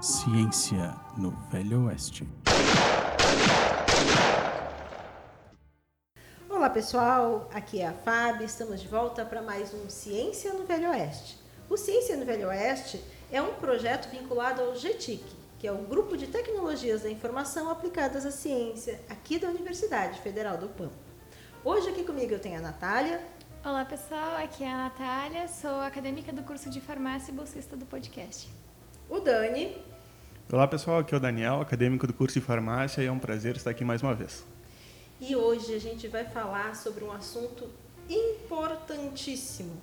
Ciência no Velho Oeste. Olá pessoal, aqui é a Fábio, estamos de volta para mais um Ciência no Velho Oeste. O Ciência no Velho Oeste é um projeto vinculado ao GTIC, que é o Grupo de Tecnologias da Informação Aplicadas à Ciência, aqui da Universidade Federal do Pampa. Hoje aqui comigo eu tenho a Natália. Olá pessoal, aqui é a Natália, sou acadêmica do curso de farmácia e bolsista do podcast. O Dani. Olá pessoal, aqui é o Daniel, acadêmico do curso de farmácia e é um prazer estar aqui mais uma vez. E hoje a gente vai falar sobre um assunto importantíssimo.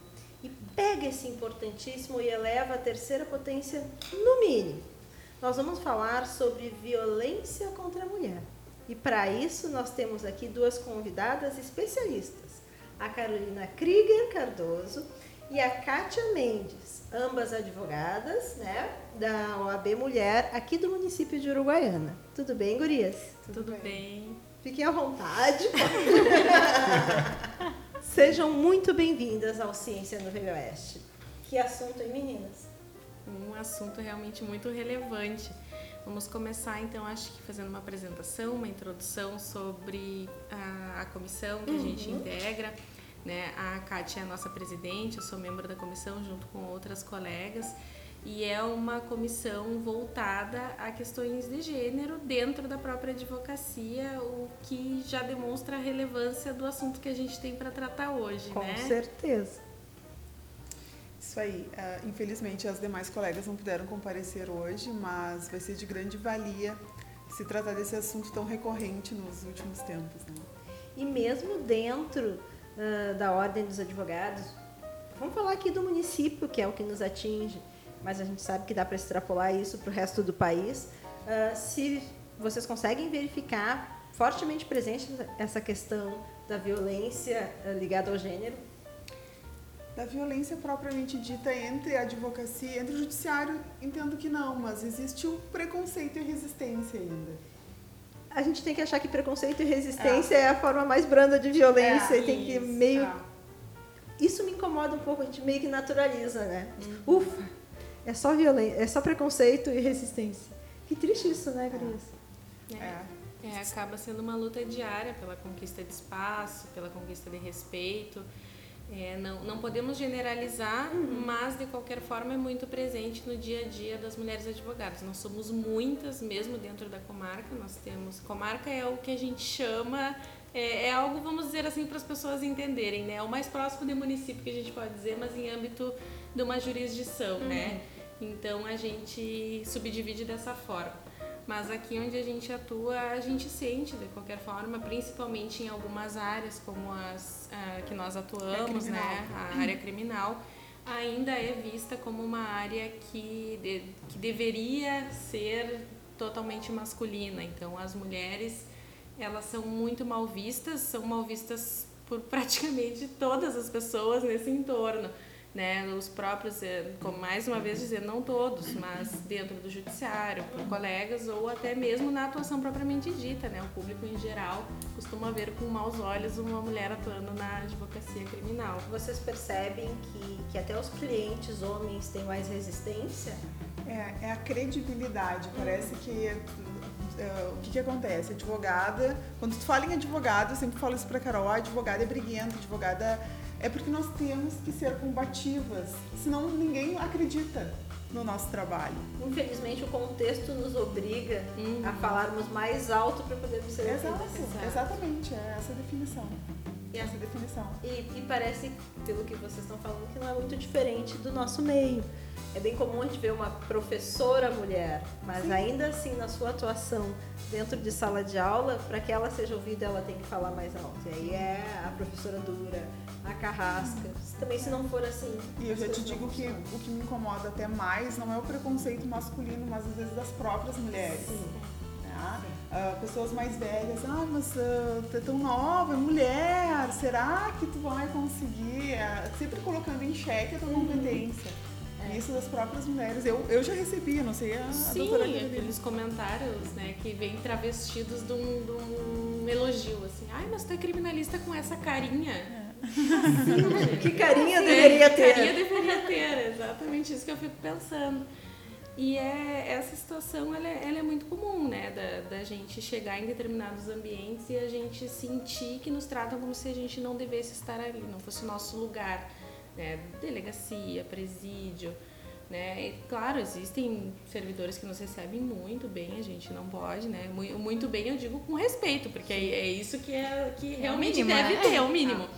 E pega esse importantíssimo e eleva a terceira potência no mínimo. Nós vamos falar sobre violência contra a mulher. E para isso nós temos aqui duas convidadas especialistas, a Carolina Krieger Cardoso e a Kátia Mendes, ambas advogadas, né, da OAB Mulher aqui do município de Uruguaiana. Tudo bem, gurias? Tudo, Tudo bem. bem. Fiquem à vontade. Sejam muito bem-vindas ao Ciência no Velho Oeste. Que assunto, hein, meninas? Um assunto realmente muito relevante. Vamos começar, então, acho que fazendo uma apresentação, uma introdução sobre a, a comissão que uhum. a gente uhum. integra. Né? A Kátia é a nossa presidente, eu sou membro da comissão junto com outras colegas e é uma comissão voltada a questões de gênero dentro da própria advocacia, o que já demonstra a relevância do assunto que a gente tem para tratar hoje, Com né? Certeza. Isso aí. Uh, infelizmente, as demais colegas não puderam comparecer hoje, mas vai ser de grande valia se tratar desse assunto tão recorrente nos últimos tempos. Né? E mesmo dentro uh, da Ordem dos Advogados. Vamos falar aqui do município, que é o que nos atinge, mas a gente sabe que dá para extrapolar isso para o resto do país. Uh, se vocês conseguem verificar fortemente presente essa questão da violência uh, ligada ao gênero? Da violência propriamente dita entre a advocacia, entre o judiciário, entendo que não, mas existe um preconceito e resistência ainda a gente tem que achar que preconceito e resistência é, é a forma mais branda de violência é, e tem que meio. É. Isso me incomoda um pouco, a gente meio que naturaliza, né? Uhum. Ufa, é só violência, é só preconceito e resistência. Que triste isso, né, Gris? É. é, acaba sendo uma luta diária pela conquista de espaço, pela conquista de respeito. É, não, não podemos generalizar, uhum. mas de qualquer forma é muito presente no dia a dia das mulheres advogadas. Nós somos muitas, mesmo dentro da comarca. Nós temos. Comarca é o que a gente chama. É, é algo, vamos dizer assim, para as pessoas entenderem, né? É o mais próximo de município que a gente pode dizer, mas em âmbito de uma jurisdição, né? uhum. né? Então a gente subdivide dessa forma. Mas aqui onde a gente atua, a gente sente de qualquer forma, principalmente em algumas áreas como as uh, que nós atuamos, é né, a área criminal, ainda é vista como uma área que, de, que deveria ser totalmente masculina. Então as mulheres elas são muito mal vistas, são mal vistas por praticamente todas as pessoas nesse entorno né, os próprios, eh, como mais uma vez dizer, não todos, mas dentro do judiciário, por colegas ou até mesmo na atuação propriamente dita, né, o público em geral costuma ver com maus olhos uma mulher atuando na advocacia criminal. Vocês percebem que, que até os clientes homens têm mais resistência? É, é a credibilidade, parece que Uh, o que, que acontece? Advogada, quando tu fala em advogado, eu sempre falo isso pra Carol, a advogada é briguenta, advogada é porque nós temos que ser combativas, senão ninguém acredita no nosso trabalho. Infelizmente, o contexto nos obriga uhum. a falarmos mais alto para podermos ser Exato, exatamente, é essa a definição. E essa definição. E, e parece, pelo que vocês estão falando, que não é muito diferente do nosso meio. É bem comum a gente ver uma professora mulher, mas Sim. ainda assim, na sua atuação dentro de sala de aula, para que ela seja ouvida, ela tem que falar mais alto. E aí é a professora dura, a carrasca. Também se não for assim. E eu já te digo que o que me incomoda até mais não é o preconceito masculino, mas às vezes das próprias mulheres. Sim. Né? Uh, pessoas mais velhas, ah, mas uh, tu é tão nova, é mulher, será que tu vai conseguir? Uh, sempre colocando em xeque a tua uhum. competência. É. Isso das próprias mulheres. Eu, eu já recebi, não sei a, Sim, a doutora aqueles comentários, né, que vêm travestidos de um, de um elogio, assim. Ai, mas tu é criminalista com essa carinha. É que carinha Sim, deveria ter? Que carinha deveria ter, exatamente isso que eu fico pensando. E é, essa situação ela é, ela é muito comum, né? Da, da gente chegar em determinados ambientes e a gente sentir que nos tratam como se a gente não devesse estar ali, não fosse o nosso lugar. Né? Delegacia, presídio. Né? E, claro, existem servidores que nos recebem muito bem, a gente não pode, né? Muito bem eu digo com respeito, porque é, é isso que, é, que realmente mínimo, deve né? ter, é o mínimo.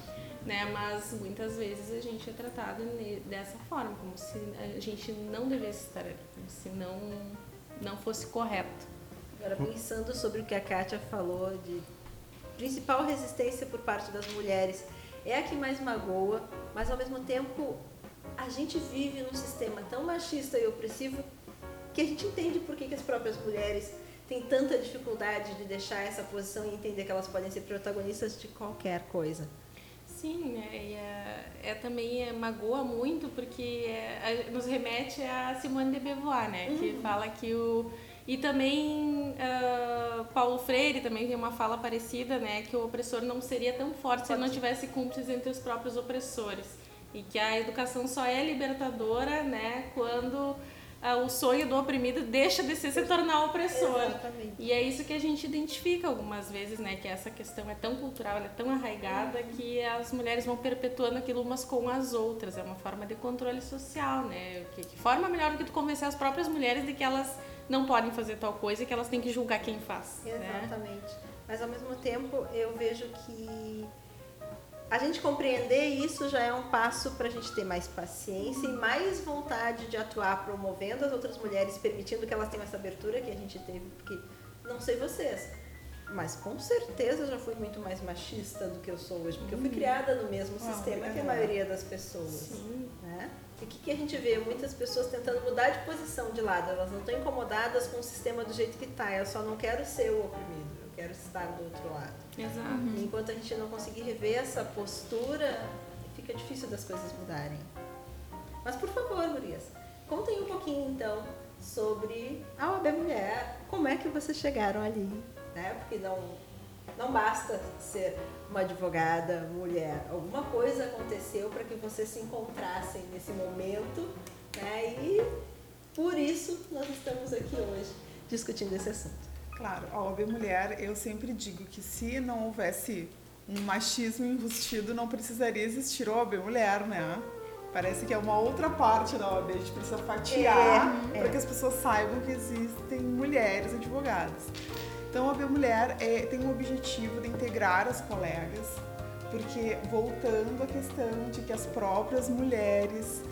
Né? Mas muitas vezes a gente é tratado dessa forma, como se a gente não devesse estar ali, como se não, não fosse correto. Agora, pensando sobre o que a Kátia falou de principal resistência por parte das mulheres é a que mais magoa, mas ao mesmo tempo a gente vive num sistema tão machista e opressivo que a gente entende por que, que as próprias mulheres têm tanta dificuldade de deixar essa posição e entender que elas podem ser protagonistas de qualquer coisa. Sim? E é, é também é, magoa muito porque é, a- nos remete a Simone de Beauvoir, né? Que fala que o e também ah, Paulo Freire também tem uma fala parecida, né? Que o opressor não seria tão forte se ele não tivesse cúmplices entre os próprios opressores e que a educação só é libertadora, né? Quando o sonho do oprimido deixa de ser se tornar opressor. Exatamente. E é isso que a gente identifica algumas vezes, né? Que essa questão é tão cultural, ela é tão arraigada que as mulheres vão perpetuando aquilo umas com as outras. É uma forma de controle social, né? Que, que forma melhor do que tu convencer as próprias mulheres de que elas não podem fazer tal coisa e que elas têm que julgar quem faz. Né? Exatamente. Mas ao mesmo tempo eu vejo que a gente compreender isso já é um passo para a gente ter mais paciência e mais vontade de atuar promovendo as outras mulheres, permitindo que elas tenham essa abertura que a gente teve, porque não sei vocês, mas com certeza eu já fui muito mais machista do que eu sou hoje, porque eu fui criada no mesmo Ah, sistema que a maioria das pessoas. Né? E o que, que a gente vê? Muitas pessoas tentando mudar de posição de lado, elas não estão incomodadas com o sistema do jeito que está, eu só não quero ser o oprimido, quero estar do outro lado. Exato. E enquanto a gente não conseguir rever essa postura, fica difícil das coisas mudarem. Mas por favor, Gurias, contem um pouquinho então sobre a OAB Mulher, como é que vocês chegaram ali, né? Porque não, não basta ser uma advogada mulher, alguma coisa aconteceu para que vocês se encontrassem nesse momento, né? E por isso nós estamos aqui hoje discutindo esse assunto. Claro, a OAB Mulher, eu sempre digo que se não houvesse um machismo enrustido, não precisaria existir a OAB Mulher, né? Parece que é uma outra parte da OAB, a gente precisa fatiar É, é. para que as pessoas saibam que existem mulheres advogadas. Então, a OAB Mulher é, tem o objetivo de integrar as colegas, porque voltando à questão de que as próprias mulheres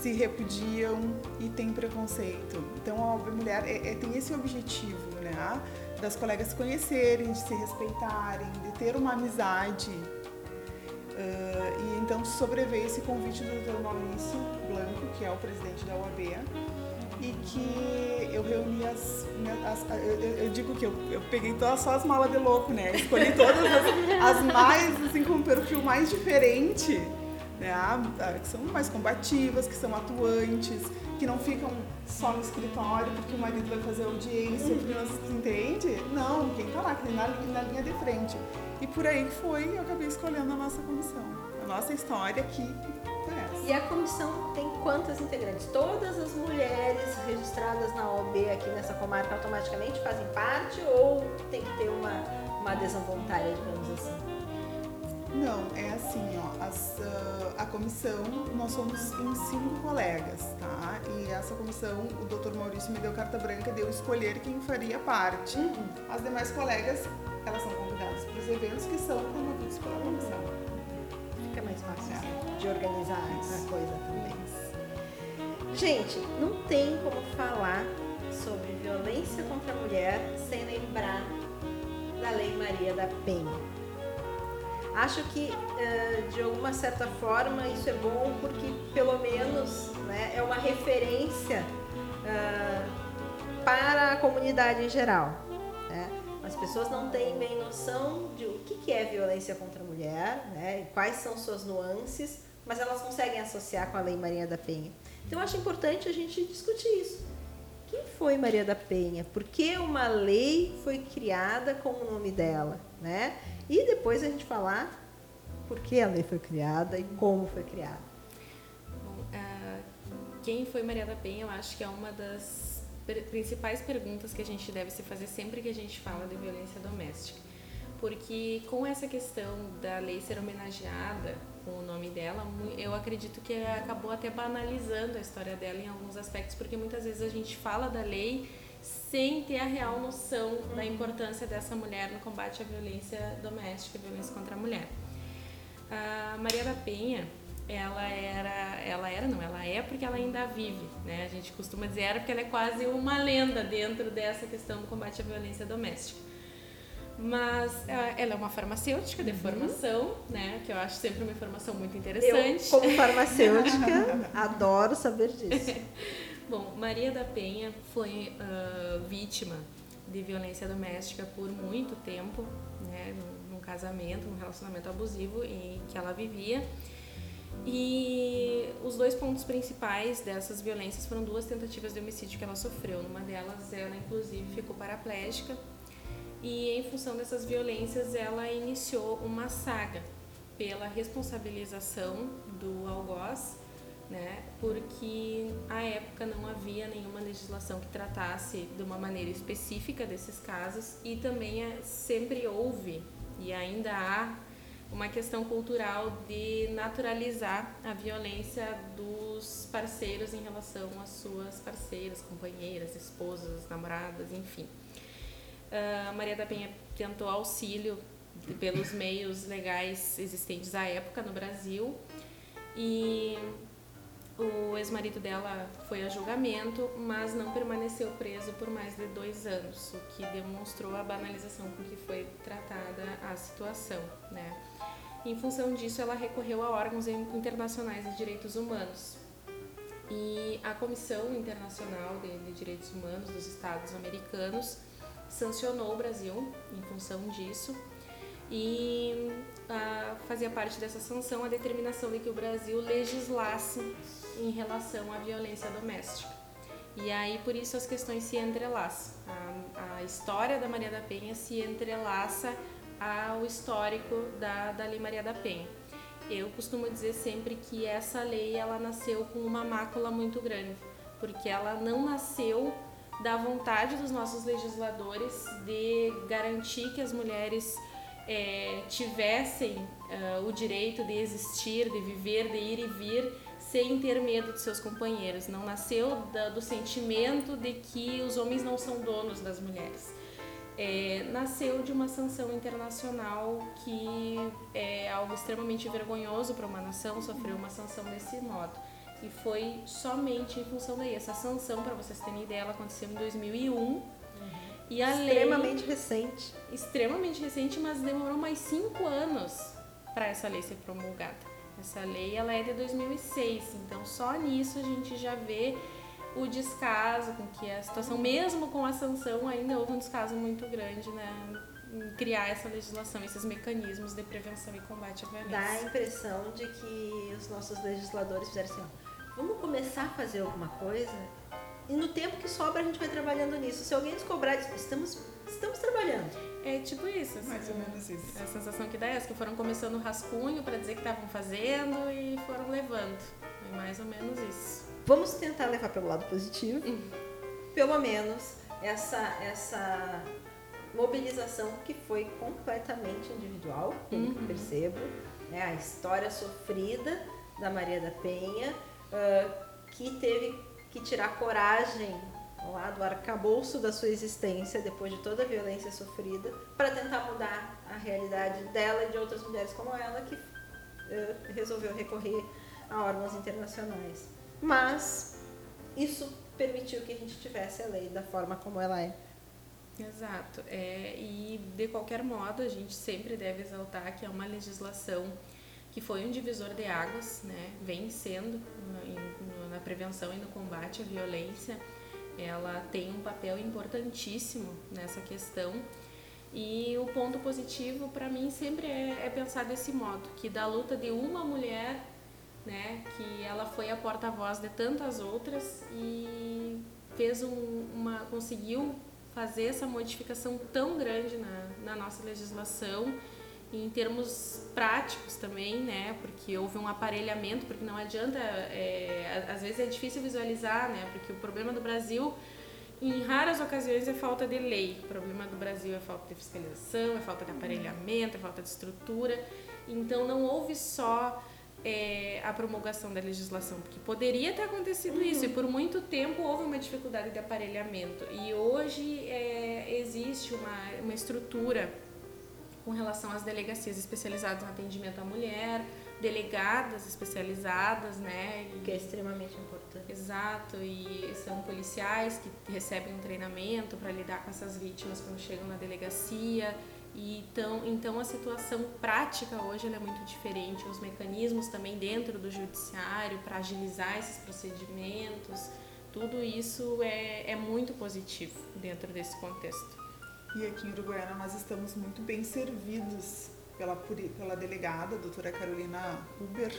se repudiam e têm preconceito. Então a OAB Mulher é- é- tem esse objetivo, né? Das colegas se conhecerem, de se respeitarem, de ter uma amizade. Ah, e então sobreveio esse convite do Dr. Maurício Blanco, que é o presidente da OAB, e que eu reuni as. as- eu, eu- eu digo que eu, eu peguei todas só as malas de louco, né? Escolhi todas as, as mais, assim, com um perfil mais diferente, né? Que são mais combativas, que são atuantes, que não ficam só no escritório porque o marido vai fazer audiência, porque não entende. Não, quem tá lá, que na, na linha de frente. E por aí foi, eu acabei escolhendo a nossa comissão. A nossa história aqui essa. E a comissão tem quantas integrantes? Todas as mulheres registradas na OAB aqui nessa comarca automaticamente fazem parte ou tem que ter uma, uma adesão voluntária, digamos assim? Não, é assim, ó, as, ah, a comissão, nós somos em cinco colegas, tá? E essa comissão, o doutor Maurício me deu carta branca de eu escolher quem faria parte. As demais colegas, elas são convidadas para os eventos que são promovidos pela comissão. Fica mais fácil assim, de organizar a coisa também. Gente, não tem como falar sobre violência contra a mulher sem lembrar da Lei Maria da Penha. Acho que, eh, de alguma certa forma, isso é bom porque, pelo menos, né, é uma referência ah, para a comunidade em geral. né? As pessoas não têm bem noção de o que é violência contra a mulher, né, quais são suas nuances, mas elas conseguem associar com a Lei Maria da Penha. Então, acho importante a gente discutir isso. Quem foi Maria da Penha? Por que uma lei foi criada com o nome dela? Né? E depois a gente falar por que a lei foi criada e como foi criada. Bom, ah, quem foi Maria da Penha, eu acho que é uma das principais perguntas que a gente deve se fazer sempre que a gente fala de violência doméstica. Porque com essa questão da lei ser homenageada com o nome dela, eu acredito que acabou até banalizando a história dela em alguns aspectos, porque muitas vezes a gente fala da lei sem ter a real noção da importância dessa mulher no combate à violência doméstica, violência contra a mulher. A Maria da Penha, ela era, ela era, não, ela é porque ela ainda vive, né? A gente costuma dizer era porque ela é quase uma lenda dentro dessa questão do combate à violência doméstica. Mas ah, ela é uma farmacêutica de uhum. formação, né? Que eu acho sempre uma informação muito interessante. Eu, como farmacêutica, adoro saber disso. Bom, Maria da Penha foi uh, vítima de violência doméstica por muito tempo, né? Num, casamento, num relacionamento abusivo em que ela vivia. E os dois pontos principais dessas violências foram duas tentativas de homicídio que ela sofreu. Numa delas, ela inclusive ficou paraplégica. E em função dessas violências, ela iniciou uma saga pela responsabilização do algoz, né? Porque à época não havia nenhuma legislação que tratasse de uma maneira específica desses casos e também é, sempre houve e ainda há uma questão cultural de naturalizar a violência dos parceiros em relação às suas parceiras, companheiras, esposas, namoradas, enfim. Uh, Maria da Penha tentou auxílio pelos meios legais existentes à época no Brasil e o ex-marido dela foi a julgamento, mas não permaneceu preso por mais de dois anos, o que demonstrou a banalização com que foi tratada a situação, né? Em função disso, ela recorreu a órgãos internacionais de direitos humanos. E a Comissão Internacional de, Direitos Humanos dos Estados Americanos sancionou o Brasil em função disso e ah, fazia parte dessa sanção a determinação de que o Brasil legislasse em relação à violência doméstica. E aí por isso as questões se entrelaçam. A, a história da Maria da Penha se entrelaça ao histórico da, da Lei Maria da Penha. Eu costumo dizer sempre que essa lei ela nasceu com uma mácula muito grande, porque ela não nasceu da vontade dos nossos legisladores de garantir que as mulheres é, tivessem uh, o direito de existir, de viver, de ir e vir sem ter medo de seus companheiros. Não nasceu da, do sentimento de que os homens não são donos das mulheres é, nasceu de uma sanção internacional que é algo extremamente vergonhoso para uma nação sofrer uma sanção desse modo. E foi somente em função daí. Essa sanção, para vocês terem ideia, ela aconteceu em 2001. Uhum. E a extremamente lei, recente. Extremamente recente, mas demorou mais cinco anos para essa lei ser promulgada. Essa lei ela é de 2006, então só nisso a gente já vê o descaso com que a situação, mesmo com a sanção, ainda houve um descaso muito grande né, em criar essa legislação, esses mecanismos de prevenção e combate à violência. Dá a impressão de que os nossos legisladores fizeram assim, ó, vamos começar a fazer alguma coisa e no tempo que sobra a gente vai trabalhando nisso. Se alguém nos cobrar, estamos, estamos trabalhando. É tipo isso. Assim, Mais ou menos isso. A sensação que dá é essa, que foram começando o rascunho para dizer que estavam fazendo e foram levando. É mais ou menos isso. Vamos tentar levar pelo lado positivo. Pelo menos essa, essa mobilização que foi completamente individual, pelo uhum. que percebo. Né? A história sofrida da Maria da Penha, uh, que teve que tirar coragem lá do arcabouço da sua existência, depois de toda a violência sofrida, para tentar mudar a realidade dela e de outras mulheres como ela, que uh, resolveu recorrer a órgãos internacionais. Mas isso permitiu que a gente tivesse a lei da forma como ela é. Exato. É, e de qualquer modo, a gente sempre deve exaltar que é uma legislação que foi um divisor de águas, né? vem sendo na prevenção e no combate à violência. Ela tem um papel importantíssimo nessa questão. E o ponto positivo para mim sempre é, é pensar desse modo, que da luta de uma mulher né? Que ela foi a porta-voz de tantas outras e fez um, uma conseguiu fazer essa modificação tão grande na, na nossa legislação em termos práticos também, né? Porque houve um aparelhamento, porque não adianta, é, às vezes é difícil visualizar, né? Porque o problema do Brasil Em raras ocasiões é falta de lei. O problema do Brasil é falta de fiscalização, é falta de aparelhamento, é falta de estrutura. Então não houve só é, a promulgação da legislação, porque poderia ter acontecido isso e por muito tempo houve uma dificuldade de aparelhamento. E hoje é, existe uma, uma estrutura com relação às delegacias especializadas no atendimento à mulher, delegadas especializadas, né? Que é extremamente importante. Exato, e são policiais que recebem um treinamento para lidar com essas vítimas quando chegam na delegacia. E então, então a situação prática hoje ela é muito diferente. Os mecanismos também dentro do judiciário para agilizar esses procedimentos, tudo isso é, é muito positivo dentro desse contexto. E aqui em Uruguaiana nós estamos muito bem servidos pela, pela delegada, a doutora Carolina Huber,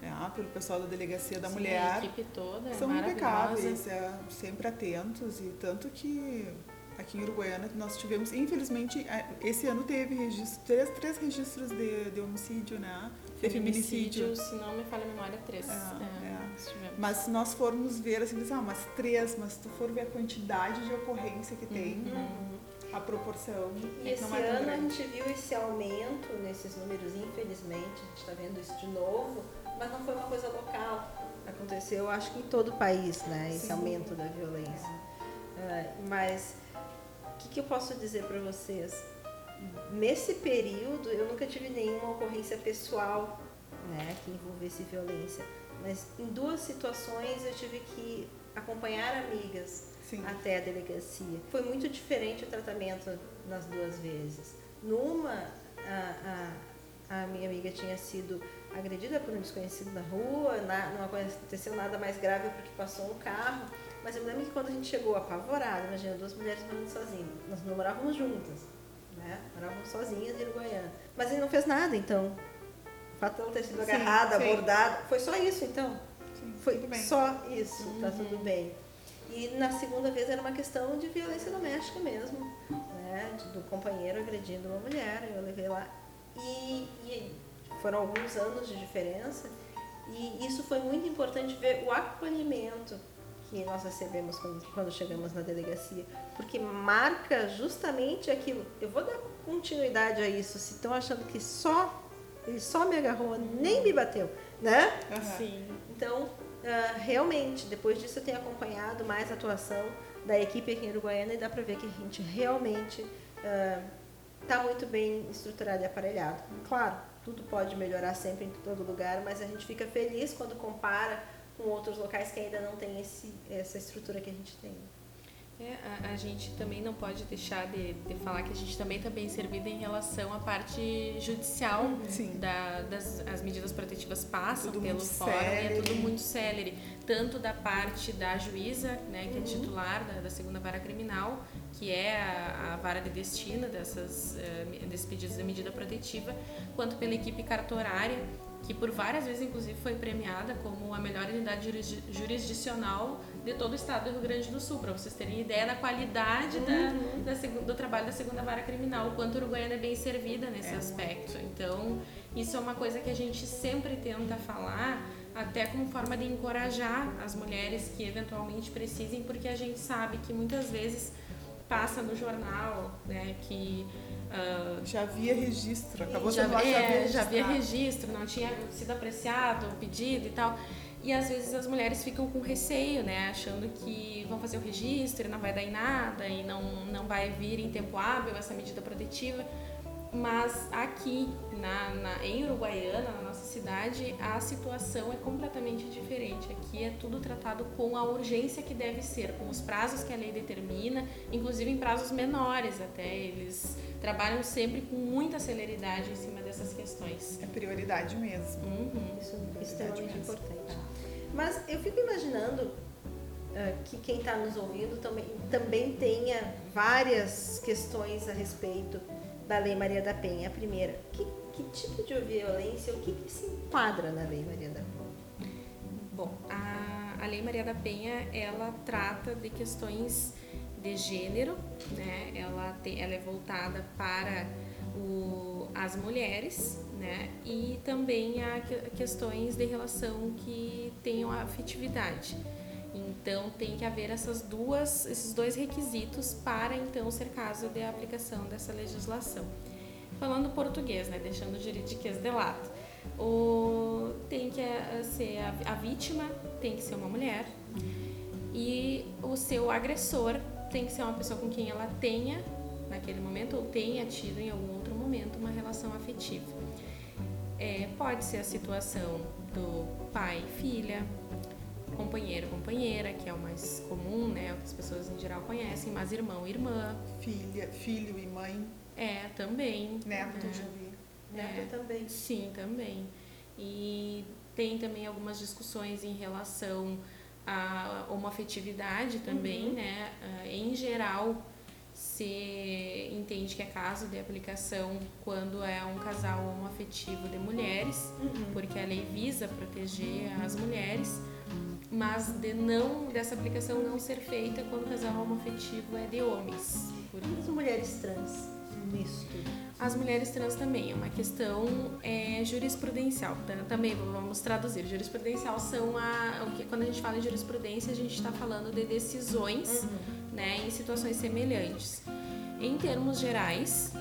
né, pelo pessoal da Delegacia da Sim, Mulher. A equipe toda é São impecáveis, é, sempre atentos e tanto que aqui em Uruguaiana nós tivemos, infelizmente, é, esse ano teve registro, três, três registros de, de homicídio, né? De feminicídio. se não me falha a memória, três. É, É, é. Mas se nós formos ver assim, ah, mas três, mas se tu for ver a quantidade de ocorrência que tem, a proporção E é esse não é tão ano a gente viu esse aumento nesses números, infelizmente, a gente está vendo isso de novo, mas não foi uma coisa local. Aconteceu, acho que em todo o país, né? Esse Sim. aumento da violência. Ah, mas o que, que eu posso dizer para vocês? Nesse período, eu nunca tive nenhuma ocorrência pessoal né, que envolvesse violência. Mas em duas situações eu tive que acompanhar amigas Sim. até a delegacia. Foi muito diferente o tratamento nas duas vezes. Numa, a, a, a minha amiga tinha sido agredida por um desconhecido na rua, na, não aconteceu nada mais grave porque passou um carro, mas eu me lembro que quando a gente chegou apavorada, imagina, duas mulheres morando sozinhas, nós não morávamos juntas, né? Morávamos sozinhas em Uruguaiana. Mas ele não fez nada, então. O fato de ela ter sido agarrada, abordada, foi só isso, então. Sim, Foi só isso, tá tudo bem. E na segunda vez era uma questão de violência doméstica mesmo, né? Do companheiro agredindo uma mulher, eu levei lá. E, e foram alguns anos de diferença, e isso foi muito importante ver o acolhimento que nós recebemos quando, quando chegamos na delegacia, porque marca justamente aquilo. Eu vou dar continuidade a isso, se estão achando que só ele só me agarrou, nem me bateu, né? Aham. Sim. Então, ah, realmente, depois disso eu tenho acompanhado mais a atuação da equipe aqui em Uruguaiana e dá para ver que a gente realmente está muito bem estruturado e aparelhado. Claro, tudo pode melhorar sempre em todo lugar, mas a gente fica feliz quando compara com outros locais que ainda não tem esse, essa estrutura que a gente tem. É, a, a gente também não pode deixar de, de falar que a gente também está bem servida em relação à parte judicial. Sim. Da, das, as medidas protetivas passam Tudo pelo fórum e é célere. tudo muito célere. Tanto da parte da juíza, né, que é titular da, da segunda vara criminal, que é a, a vara de destino dessas, eh, desses pedidos de medida protetiva, quanto pela equipe cartorária, que por várias vezes, inclusive, foi premiada como a melhor unidade juris- jurisdicional de todo o estado do Rio Grande do Sul, para vocês terem ideia da qualidade da, da segu- do trabalho da segunda vara criminal, o quanto a Uruguaiana é bem servida nesse aspecto. Então, isso é uma coisa que a gente sempre tenta falar, até como forma de encorajar as mulheres que eventualmente precisem, porque a gente sabe que muitas vezes passa no jornal, né, que ah, Já havia registro, acabou já, sendo lá, é, já havia registro, não tinha sido apreciado o pedido e tal. E às vezes as mulheres ficam com receio, né? Achando que vão fazer o registro e não vai dar em nada e não, não vai vir em tempo hábil essa medida protetiva. Mas aqui na, na, em Uruguaiana, na nossa cidade, a situação é completamente diferente. Aqui é tudo tratado com a urgência que deve ser, com os prazos que a lei determina, inclusive em prazos menores até. Eles trabalham sempre com muita celeridade em cima dessas questões. É prioridade mesmo. Uhum. Isso é extremamente mesmo. importante. Mas eu fico imaginando ah, que quem está nos ouvindo também, também tenha várias questões a respeito da Lei Maria da Penha. A primeira, que, que tipo de violência, o que, que se enquadra na Lei Maria da Penha? Bom, a, a Lei Maria da Penha, ela trata de questões de gênero, né? Ela, tem, ela é voltada para o, as mulheres, né? E também que- questões de relação que tenham afetividade. Então tem que haver essas duas, esses dois requisitos para então ser caso de aplicação dessa legislação. Falando português, né, deixando o juridiquês de lado. O, tem que eh, ser a, a vítima tem que ser uma mulher e o seu agressor tem que ser uma pessoa com quem ela tenha naquele momento ou tenha tido em algum outro momento uma relação afetiva. É, pode ser a situação do pai filha, companheiro companheira, que é o mais comum, né, o que as pessoas em geral conhecem, mas irmão irmã. Filha, filho e mãe. É, também. Neto, né? já vi. Neto É. também. Sim, também. E tem também algumas discussões em relação à homoafetividade também, né? Ah, Em geral, se entende que é caso de aplicação quando é um casal homoafetivo de mulheres, porque a lei visa proteger as mulheres, mas de não dessa aplicação não ser feita quando o casal homoafetivo é de homens. Por E as mulheres trans nisso tudo? As mulheres trans também é uma questão é, jurisprudencial. Tá? Também vamos traduzir. Jurisprudencial são a, o que quando a gente fala em jurisprudência a gente está falando de decisões, né, em situações semelhantes. Em termos gerais,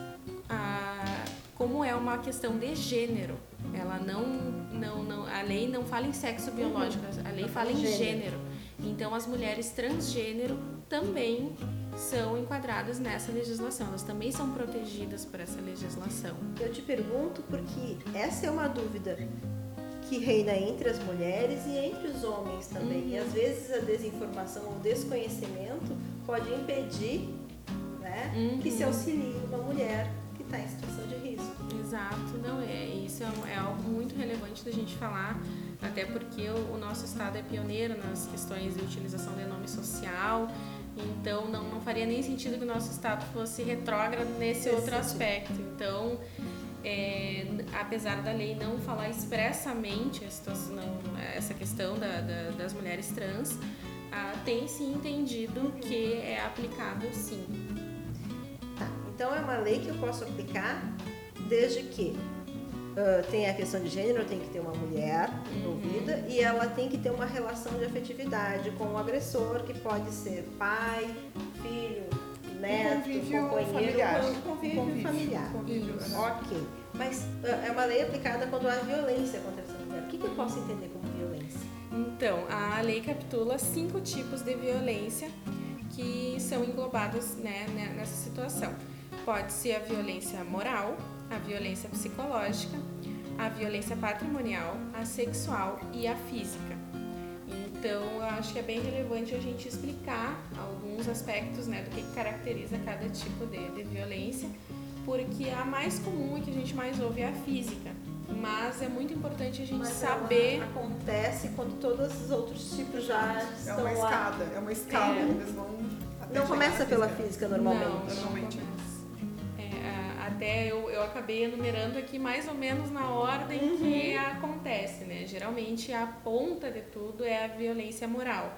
a, como é uma questão de gênero, ela não, não, não, a lei não fala em sexo biológico, a lei fala em Gênero. gênero. Então as mulheres transgênero também são enquadradas nessa legislação, elas também são protegidas por essa legislação. Eu te pergunto porque essa é uma dúvida que reina entre as mulheres e entre os homens também. E às vezes a desinformação ou desconhecimento pode impedir né, que se auxilie uma mulher que está em situação de risco. Exato, não é. Isso é, é algo muito relevante da gente falar, até porque o, o nosso estado é pioneiro nas questões de utilização de nome social. Então não, não faria nem sentido que o nosso estado fosse retrógrado nesse Nesse outro sentido. aspecto. Então, é, apesar da lei não falar expressamente situação- não, essa questão da- da- das mulheres trans, ah, tem se entendido que é aplicável sim. Tá, então é uma lei que eu posso aplicar desde que ah, tem a questão de gênero, tem que ter uma mulher envolvida e ela tem que ter uma relação de afetividade com o agressor, que pode ser pai, filho, neto, convívio companheiro, familiar. con- convívio, Convívio. familiar. Convívio, Isso. aham. Ok, mas ah, é uma lei aplicada quando há violência contra essa mulher. O que, que eu posso entender como violência? Então, a lei capitula cinco tipos de violência que são englobados né, né, nessa situação. Pode ser a violência moral, a violência psicológica, a violência patrimonial, a sexual e a física. Então, eu acho que é bem relevante a gente explicar alguns aspectos né, do que caracteriza cada tipo de, de violência, porque a mais comum e que a gente mais ouve é a física. Mas é muito importante a gente Mas saber ela acontece quando todos os outros tipos já É estão uma lá. escada, é uma escada. É. Eles vão até Não começa pela física. normalmente. Não Normalmente. Até eu, eu acabei enumerando aqui mais ou menos na ordem Uhum. que acontece, né? Geralmente a ponta de tudo é a violência moral.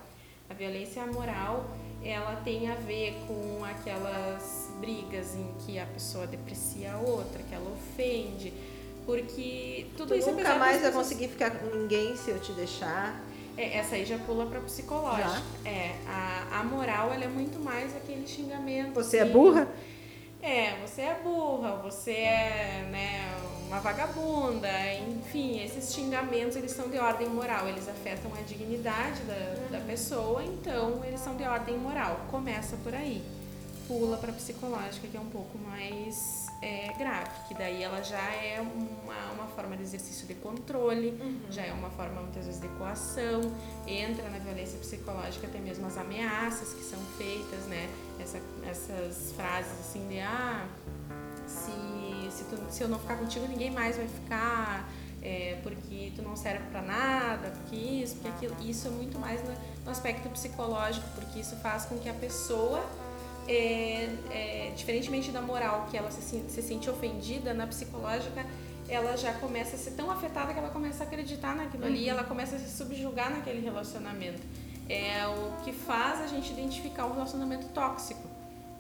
A violência moral, ela tem a ver com aquelas brigas em que a pessoa deprecia a outra, que ela ofende, porque tudo Tu isso nunca mais vai conseguir ficar com ninguém se eu te deixar. é, essa aí já pula para psicológica. É, a, a moral ela é muito mais aquele xingamento. Você é burra? É, você é burra, você é né, uma vagabunda, enfim, esses xingamentos eles são de ordem moral, eles afetam a dignidade da, da pessoa, então eles são de ordem moral. Começa por aí, pula para psicológica, que é um pouco mais é, grave, que daí ela já é uma, uma forma de exercício de controle, já é uma forma muitas vezes de coação, entra na violência psicológica até mesmo as ameaças que são feitas, né? Essa, essas frases assim de ah, se, se, tu- se eu não ficar contigo ninguém mais vai ficar, é, porque tu não serve para nada, porque isso, porque aquilo. Isso é muito mais no, no aspecto psicológico, porque isso faz com que a pessoa é, é, diferentemente da moral, que ela se, se sente ofendida, na psicológica ela já começa a ser tão afetada que ela começa a acreditar naquilo ali, ela começa a se subjugar naquele relacionamento. É o que faz a gente identificar um relacionamento tóxico,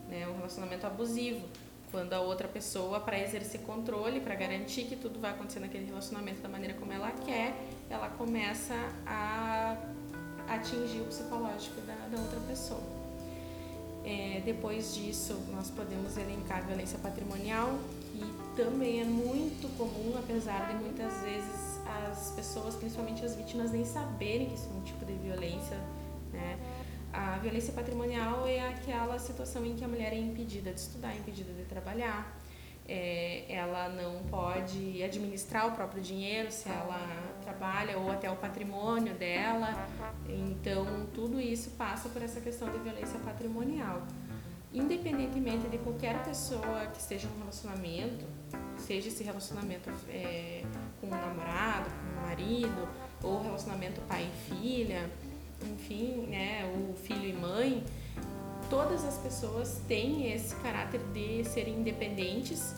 né? um relacionamento abusivo. Quando a outra pessoa, para exercer controle, para garantir que tudo vai acontecer naquele relacionamento da maneira como ela quer, ela começa a, atingir o psicológico da, da outra pessoa. É, depois disso, nós podemos elencar violência patrimonial, que também é muito comum, apesar de muitas vezes as pessoas, principalmente as vítimas, nem saberem que isso é um tipo de violência. Né? A violência patrimonial é aquela situação em que a mulher é impedida de estudar, impedida de trabalhar, é, ela não pode administrar o próprio dinheiro se ela trabalha ou até o patrimônio dela. Então, tudo isso passa por essa questão de violência patrimonial. Independentemente de qualquer pessoa que esteja no relacionamento, seja esse relacionamento é, com um namorado, com um marido, ou relacionamento pai e filha, enfim, né, o filho e mãe, todas as pessoas têm esse caráter de serem independentes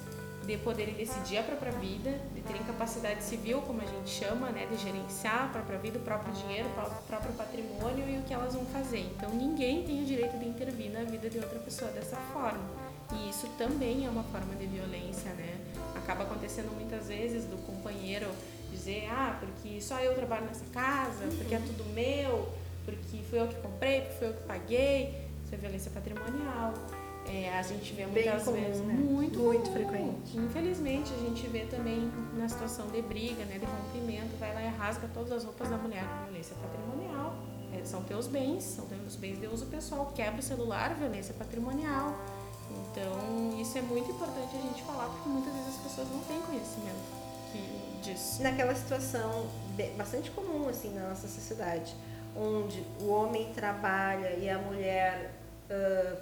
de poderem decidir a própria vida, de terem capacidade civil, como a gente chama, né, de gerenciar a própria vida, o próprio dinheiro, o próprio patrimônio e o que elas vão fazer. Então ninguém tem o direito de intervir na vida de outra pessoa dessa forma. E isso também é uma forma de violência, né? Acaba acontecendo muitas vezes do companheiro dizer, ah, porque só eu trabalho nessa casa, porque é tudo meu, porque fui eu que comprei, porque fui eu que paguei. Isso é violência patrimonial. É, a gente vê muitas comum, vezes né? muito, Muito frequente. Infelizmente, a gente vê também na situação de briga, né, de rompimento, vai lá e rasga todas as roupas da mulher, violência patrimonial. É, são teus bens, são teus bens de uso pessoal, quebra o celular, violência patrimonial. Então, isso é muito importante a gente falar, porque muitas vezes as pessoas não têm conhecimento que, disso. Naquela situação bem- bastante comum assim na nossa sociedade, onde o homem trabalha e a mulher, ah,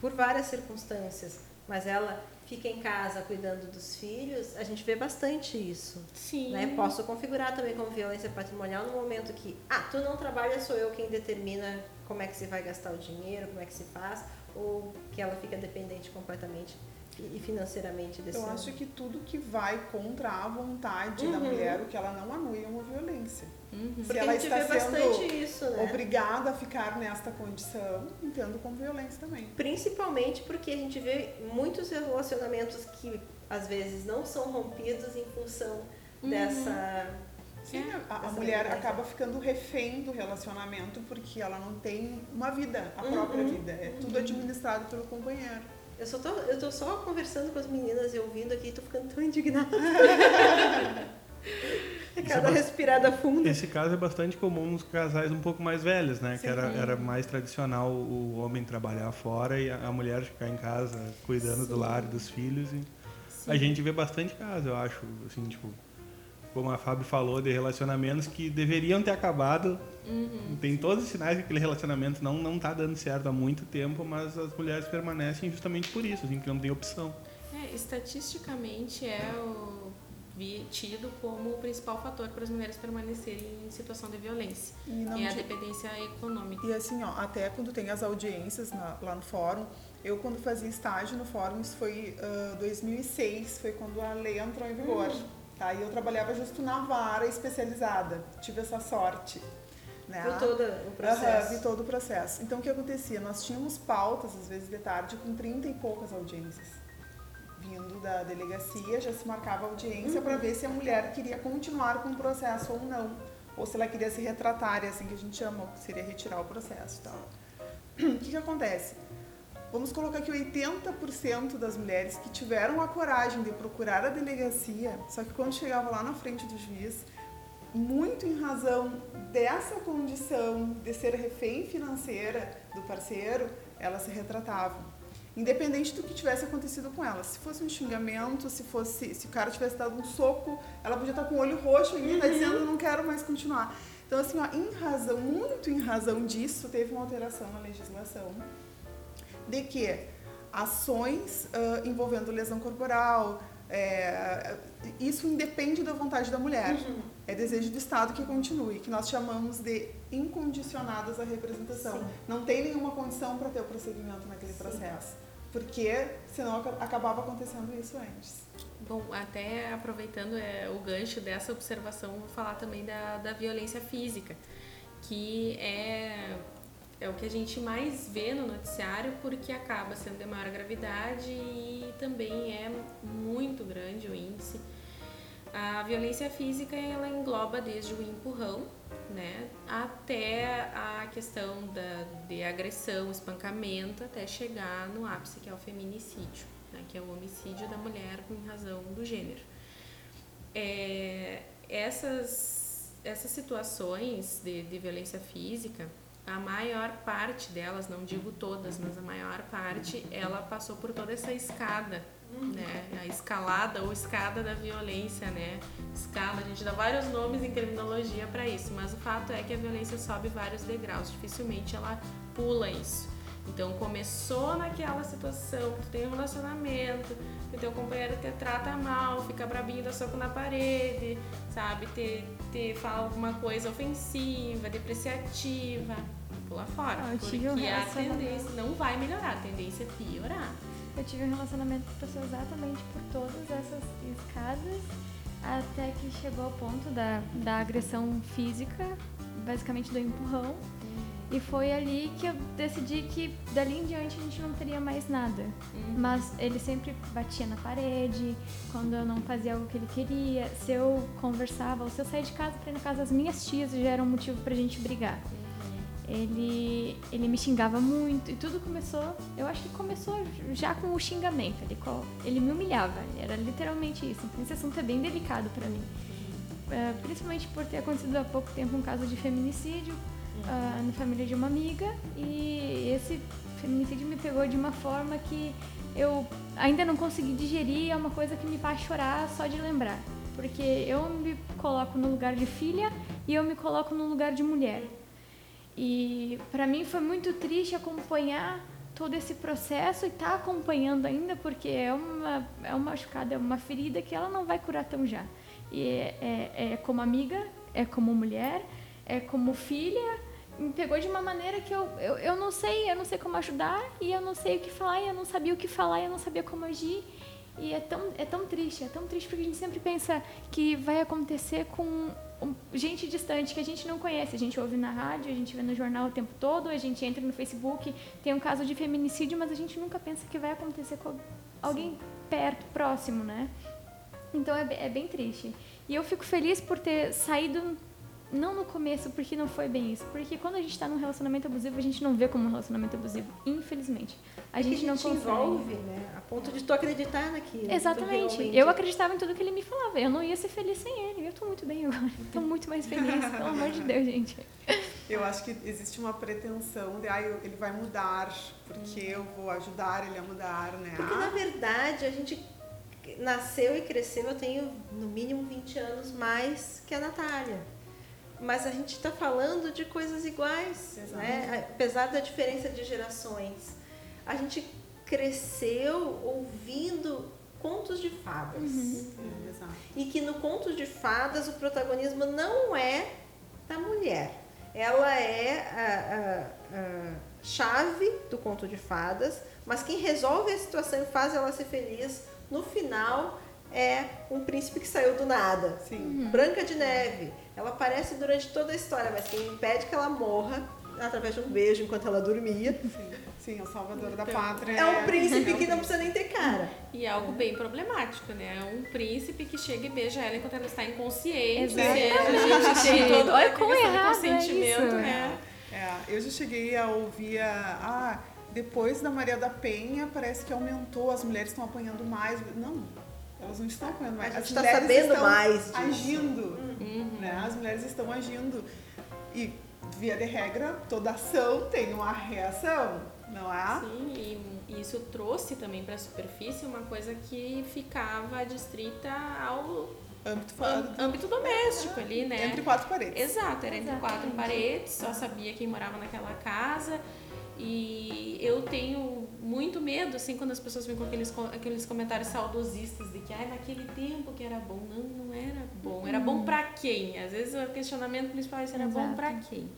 por várias circunstâncias, mas ela fica em casa cuidando dos filhos, a gente vê bastante isso. Sim. Né? Posso configurar também como violência patrimonial no momento que, ah, tu não trabalha, sou eu quem determina como é que se vai gastar o dinheiro, como é que se faz, ou que ela fica dependente completamente e financeiramente desse Eu homem. acho que tudo que vai contra a vontade da Uhum. mulher, o que ela não anui é uma violência. Uhum. Se Porque ela a gente está vê sendo bastante isso, né? obrigada a ficar nesta condição, entendo como violência também. Principalmente porque a gente vê muitos relacionamentos que às vezes não são rompidos em função Uhum. dessa. Sim, É, a, a essa mulher violência. acaba ficando refém do relacionamento porque ela não tem uma vida, a Uhum, própria vida. É tudo administrado pelo companheiro. Eu só tô, eu tô só conversando com as meninas e ouvindo aqui e tô ficando tão indignada. É Cada Isso é respirada funda. Esse caso é bastante comum nos casais um pouco mais velhos, né? Que Sim. era, era mais tradicional o homem trabalhar fora e a mulher ficar em casa cuidando do Sim. lar e dos filhos. E Sim. a gente vê bastante caso, eu acho, assim, tipo, como a Fábio falou, de relacionamentos que deveriam ter acabado. Uhum. Tem todos os sinais que aquele relacionamento não não tá dando certo há muito tempo, mas as mulheres permanecem justamente por isso, assim, porque não tem opção. É, estatisticamente é o tido como o principal fator para as mulheres permanecerem em situação de violência. E não é a dependência econômica. E assim, ó, até quando tem as audiências na- lá no fórum, eu quando fazia estágio no fórum, isso foi ah, 2006, foi quando a lei entrou em vigor. Tá? E eu trabalhava justo na vara especializada. Tive essa sorte. Né? Viu todo o processo. vi todo o processo. Então, o que acontecia? Nós tínhamos pautas, às vezes de tarde, com 30 e poucas audiências. Vindo da delegacia, já se marcava audiência para ver se a mulher queria continuar com o processo ou não. Ou se ela queria se retratar, é assim que a gente chama, que seria retirar o processo tal. O que, que acontece? Vamos colocar que 80% das mulheres que tiveram a coragem de procurar a delegacia, só que quando chegava lá na frente do juiz, muito em razão dessa condição de ser refém financeira do parceiro, elas se retratavam. Independente do que tivesse acontecido com ela. Se fosse um xingamento, se fosse, se o cara tivesse dado um soco, ela podia estar com o olho roxo ainda, dizendo eu não quero mais continuar. Então, assim, ó, em razão, muito em razão disso, teve uma alteração na legislação de que ações ah, envolvendo lesão corporal, é, isso independe da vontade da mulher. É desejo do Estado que continue, que nós chamamos de incondicionadas à representação. Sim. Não tem nenhuma condição para ter o prosseguimento naquele Sim. processo. Porque senão aca- acabava acontecendo isso antes. Bom, até aproveitando é, o gancho dessa observação, vou falar também da, da violência física, que é, é o que a gente mais vê no noticiário porque acaba sendo de maior gravidade e também é muito grande o índice. A violência física ela engloba desde o empurrão, né, até a questão da, de agressão, espancamento, até chegar no ápice que é o feminicídio, né, que é o homicídio da mulher em razão do gênero. É, essas, essas situações de, de violência física, a maior parte delas, não digo todas, mas a maior parte, ela passou por toda essa escada, né? A escalada ou escada da violência, né? Escala, a gente dá vários nomes em criminologia para isso, mas o fato é que a violência sobe vários degraus, dificilmente ela pula isso. Então começou naquela situação, tu tem um relacionamento, que teu companheiro te trata mal, fica brabinho, dá soco na parede, sabe? Te, te fala alguma coisa ofensiva, depreciativa, pula fora. Ah, porque um a tendência não vai melhorar, a tendência é piorar. Eu tive um relacionamento que passou exatamente por todas essas escadas, até que chegou ao ponto da, da agressão física, basicamente do empurrão. E foi ali que eu decidi que dali em diante a gente não teria mais nada. Mas ele sempre batia na parede, quando eu não fazia algo que ele queria. Se eu conversava, ou se eu saía de casa pra ir na casa das minhas tias, já era um motivo pra gente brigar. Ele, ele me xingava muito e tudo começou, eu acho que começou já com o xingamento. Ele, ele me humilhava, era literalmente isso. Então esse assunto é bem delicado pra mim. É, principalmente por ter acontecido há pouco tempo um caso de feminicídio ah, na família de uma amiga e esse feminicídio me pegou de uma forma que eu ainda não consegui digerir, é uma coisa que me faz chorar só de lembrar. Porque eu me coloco no lugar de filha e eu me coloco no lugar de mulher. E para mim foi muito triste acompanhar todo esse processo e estar acompanhando ainda, porque é uma, é uma machucada, é uma ferida que ela não vai curar tão já. E é, é, é como amiga, é como mulher, é como filha, me pegou de uma maneira que eu, eu, eu não sei, eu não sei como ajudar, e eu não sei o que falar, e eu não sabia o que falar, e eu não sabia como agir. E é tão, é tão triste, é tão triste porque a gente sempre pensa que vai acontecer com gente distante que a gente não conhece. A gente ouve na rádio, a gente vê no jornal o tempo todo, a gente entra no Facebook, tem um caso de feminicídio, mas a gente nunca pensa que vai acontecer com alguém perto, próximo, né? Então é, é bem triste. E eu fico feliz por ter saído, não no começo, porque não foi bem isso. Porque quando a gente está num relacionamento abusivo, a gente não vê como um relacionamento abusivo, infelizmente. A gente que não te consegue. envolve, né? A ponto de tu acreditar naquilo. Exatamente. realmente- Eu acreditava em tudo que ele me falava. Eu não ia ser feliz sem ele. Eu tô muito bem agora. Tô muito mais feliz. Pelo amor de Deus, gente. Eu acho que existe uma pretensão de, ah, ele vai mudar, porque eu vou ajudar ele a mudar, né? Porque na Ah, verdade a gente nasceu e cresceu, eu tenho no mínimo 20 anos mais que a Natália. Mas a gente está falando de coisas iguais, né? apesar da diferença de gerações. A gente cresceu ouvindo contos de fadas. é, exato. E que no conto de fadas o protagonismo não é da mulher. Ela é a, a- a chave do conto de fadas, mas quem resolve a situação e faz ela ser feliz no final é um príncipe que saiu do nada. Sim. Branca de Neve. Ela aparece durante toda a história, mas quem impede que ela morra através de um beijo enquanto ela dormia Sim, sim, é o salvador da pátria. é um príncipe é um que não precisa nem ter cara. E é algo bem problemático, né? É um príncipe que chega e beija ela enquanto ela está inconsciente. Exatamente. A gente tem todo Olha como errado é consentimento, isso. né? É, eu já cheguei a ouvir a, ah, depois da Maria da Penha parece que aumentou, as mulheres estão apanhando mais. Não, elas não estão apanhando mais. A gente as está mulheres sabendo estão mais disso. agindo, Uhum. né? As mulheres estão agindo. E, via de regra, toda ação tem uma reação, não é? Sim, e isso trouxe também para a superfície uma coisa que ficava distrita ao Âmbito âmbito, falado âmbito doméstico ali, né? entre quatro paredes. Exato, era entre quatro Exatamente. paredes, só sabia quem morava naquela casa. E eu tenho muito medo, assim, quando as pessoas vêm com aqueles, aqueles comentários saudosistas de que, ai, naquele tempo que era bom. Não, não era bom. Era bom pra quem? Às vezes o questionamento principal é se era bom Exato. pra quem.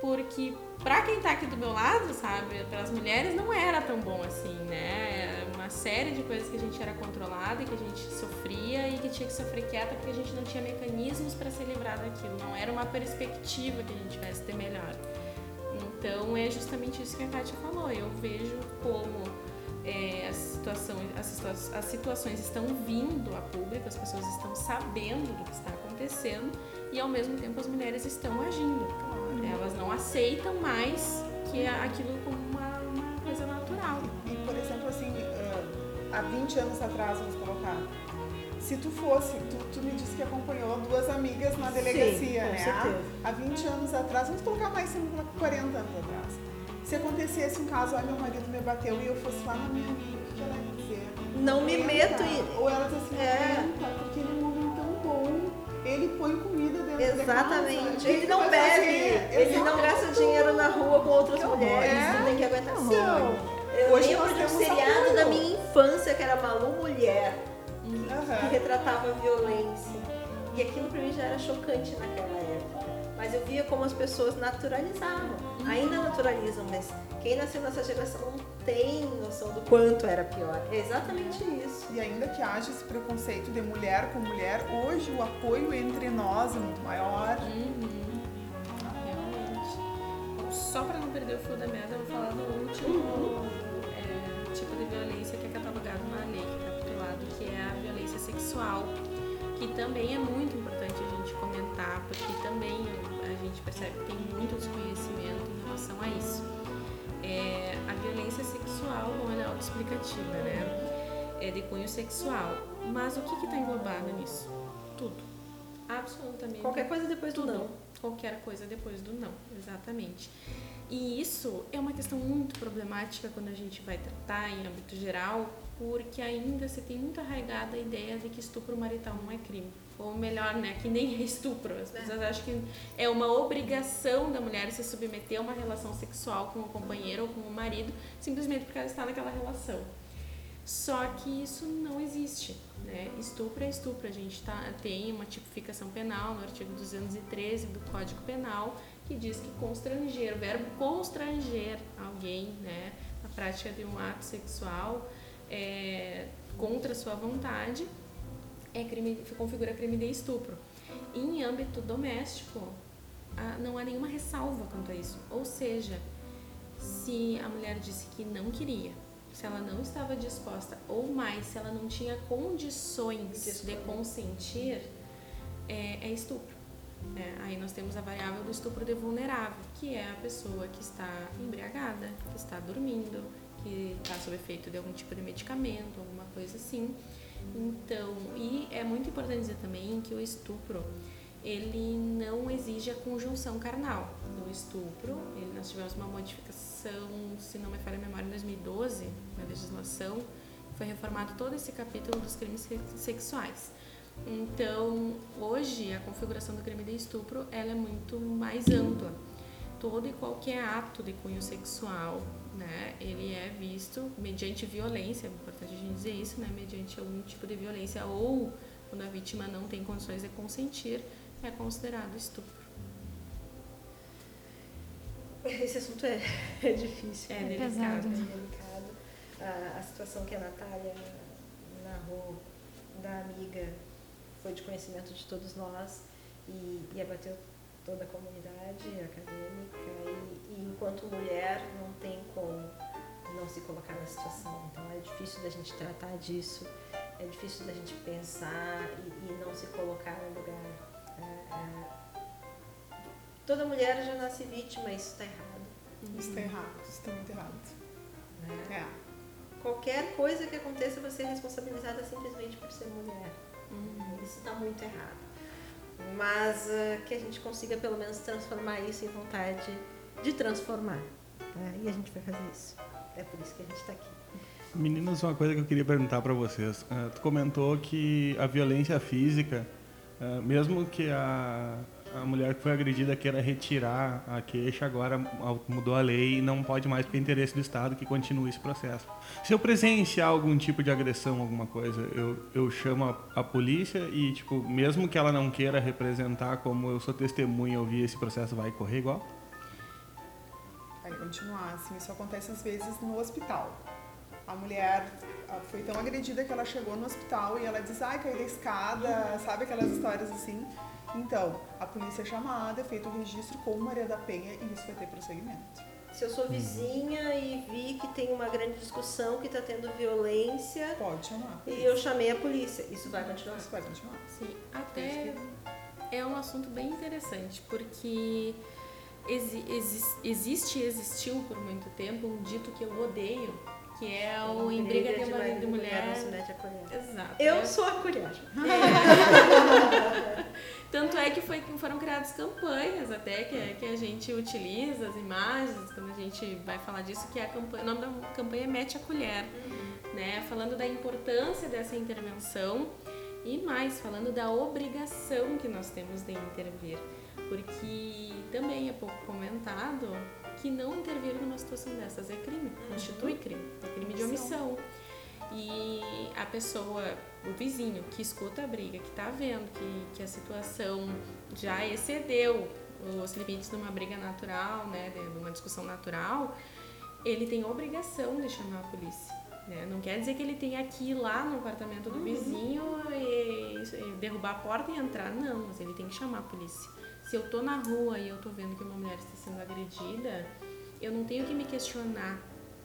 Porque pra quem tá aqui do meu lado, sabe, para as mulheres não era tão bom assim, né? Era Uma série de coisas que a gente era controlada e que a gente sofria e que tinha que sofrer quieta porque a gente não tinha mecanismos para se livrar daquilo. Não era uma perspectiva que a gente tivesse ter melhor. Então é justamente isso que a Kátia falou. Eu vejo como é, a situação, as, as situações estão vindo a público, as pessoas estão sabendo do que está acontecendo e ao mesmo tempo as mulheres estão agindo. Elas não aceitam mais que aquilo como uma, uma coisa natural. E, por exemplo, assim, uh, há 20 anos atrás, vamos colocar, se tu fosse, tu, tu, me disse que acompanhou duas amigas na delegacia, Sim, né? certeza. Há 20 anos atrás, vamos colocar mais 40 anos atrás. Se acontecesse um caso, olha, meu marido me bateu e eu fosse lá na minha amiga, o que ela ia dizer? Não me meto em. Ou ela diz assim, É. entra, porque ele é um homem tão bom, ele põe comida dentro da casa. Exatamente. o que Ele não vai bebe, fazer? ele não gasta dinheiro na rua com outras mulheres. É. Tu tem que aguentar Então. Eu hoje lembro de um seriado da minha infância que era Malu Mulher, que Aham. retratava a violência. E aquilo pra mim já era chocante naquela época. Mas eu via como as pessoas naturalizavam. Ainda naturalizam, mas quem nasceu nessa geração não tem noção do quanto era pior. É exatamente isso. E ainda que haja esse preconceito de mulher com mulher, hoje o apoio entre nós é muito maior. Uhum. Realmente. Bom, só para não perder o fio da meada, eu vou falar do último é, que também é muito importante a gente comentar, porque também a gente percebe que tem muito desconhecimento em relação a isso. É, a violência sexual, é autoexplicativa, né? É de cunho sexual. Mas o que está englobado nisso? Tudo. Absolutamente Qualquer coisa depois do tudo. não. Qualquer coisa depois do não, exatamente. E isso é uma questão muito problemática quando a gente vai tratar em âmbito geral, porque ainda se tem muito arraigada a ideia de que estupro marital não é crime. Ou melhor, né, que nem é estupro. As pessoas acham que é uma obrigação da mulher se submeter a uma relação sexual com o companheiro ou com o marido, simplesmente porque ela está naquela relação. Só que isso não existe, né? Estupro é estupro. A gente tá, tem uma tipificação penal no artigo 213 do Código Penal que diz que constranger, o verbo constranger alguém, né, na prática de um ato sexual é, contra sua vontade é crime, configura crime de estupro. Em âmbito doméstico, ah, não há nenhuma ressalva quanto a isso. Ou seja, se a mulher disse que não queria, se ela não estava disposta, ou mais, se ela não tinha condições de consentir, é, é estupro. né? aí nós temos a variável do estupro de vulnerável, que é a pessoa que está embriagada, que está dormindo, que está sob efeito de algum tipo de medicamento, alguma coisa assim. Então, e é muito importante dizer também que o estupro, ele não exige a conjunção carnal. No estupro, ele, nós tivemos uma modificação, se não me falha a memória, em 2012, na legislação, foi reformado todo esse capítulo dos crimes se- sexuais. Então, hoje, a configuração do crime de estupro, ela é muito mais ampla. Todo e qualquer ato de cunho sexual, né, ele é visto mediante violência, é importante a gente dizer isso, né, mediante algum tipo de violência ou quando a vítima não tem condições de consentir, é considerado estupro. Esse assunto é, é difícil. É né? delicado. É delicado. A, a situação que a Natália narrou da amiga foi de conhecimento de todos nós e, e abateu toda a comunidade acadêmica e, e enquanto mulher não tem como não se colocar na situação. Então é difícil da gente tratar disso, é difícil da gente pensar e, e não se colocar no lugar. É, é, toda mulher já nasce vítima, isso está errado. Isso tá errado, isso tá muito errado. Né? É. Qualquer coisa que aconteça, você é responsabilizada simplesmente por ser mulher. Isso está muito errado. Mas ah, que a gente consiga pelo menos transformar isso em vontade de transformar. Né? E a gente vai fazer isso. É por isso que a gente está aqui. Meninas, uma coisa que eu queria perguntar para vocês. Ah, tu comentou que a violência física, ah, mesmo que a, a mulher que foi agredida queira retirar a queixa, agora mudou a lei e não pode mais é interesse do Estado que continue esse processo. Se eu presenciar algum tipo de agressão, alguma coisa, eu, eu chamo a, a polícia e, tipo, mesmo que ela não queira representar, como eu sou testemunha eu vi esse processo, vai correr igual? Vai continuar, assim, isso acontece às vezes no hospital. A mulher ah, foi tão agredida que ela chegou no hospital e ela diz, ai, caí da escada, sabe aquelas histórias assim? Então, a polícia é chamada, é feito o registro com Maria da Penha e isso vai ter prosseguimento. Se eu sou vizinha e vi que tem uma grande discussão, que está tendo violência, Pode chamar. e eu chamei a polícia, isso vai continuar? Isso vai continuar. Sim, até é um assunto bem interessante, porque exi exis- existe e existiu por muito tempo um dito que eu odeio, que é o em briga de marido e mulher. não se mete a colher. Exato. Eu é- sou a colher. Tanto é que foi, foram criadas campanhas até que, que a gente utiliza, as imagens, quando a gente vai falar disso, que é a campanha, o nome da campanha é Mete a Colher, né? Falando da importância dessa intervenção e mais, falando da obrigação que nós temos de intervir. Porque também é pouco comentado que não intervir numa situação dessas é crime, constitui crime, é crime de omissão. E a pessoa, o vizinho que escuta a briga, que tá vendo que, que a situação já excedeu os limites de uma briga natural, né, de uma discussão natural, ele tem obrigação de chamar a polícia. Né? Não quer dizer que ele tenha que ir lá no apartamento do vizinho e, e derrubar a porta e entrar, não, mas ele tem que chamar a polícia. Se eu tô na rua e eu tô vendo que uma mulher está sendo agredida, eu não tenho que me questionar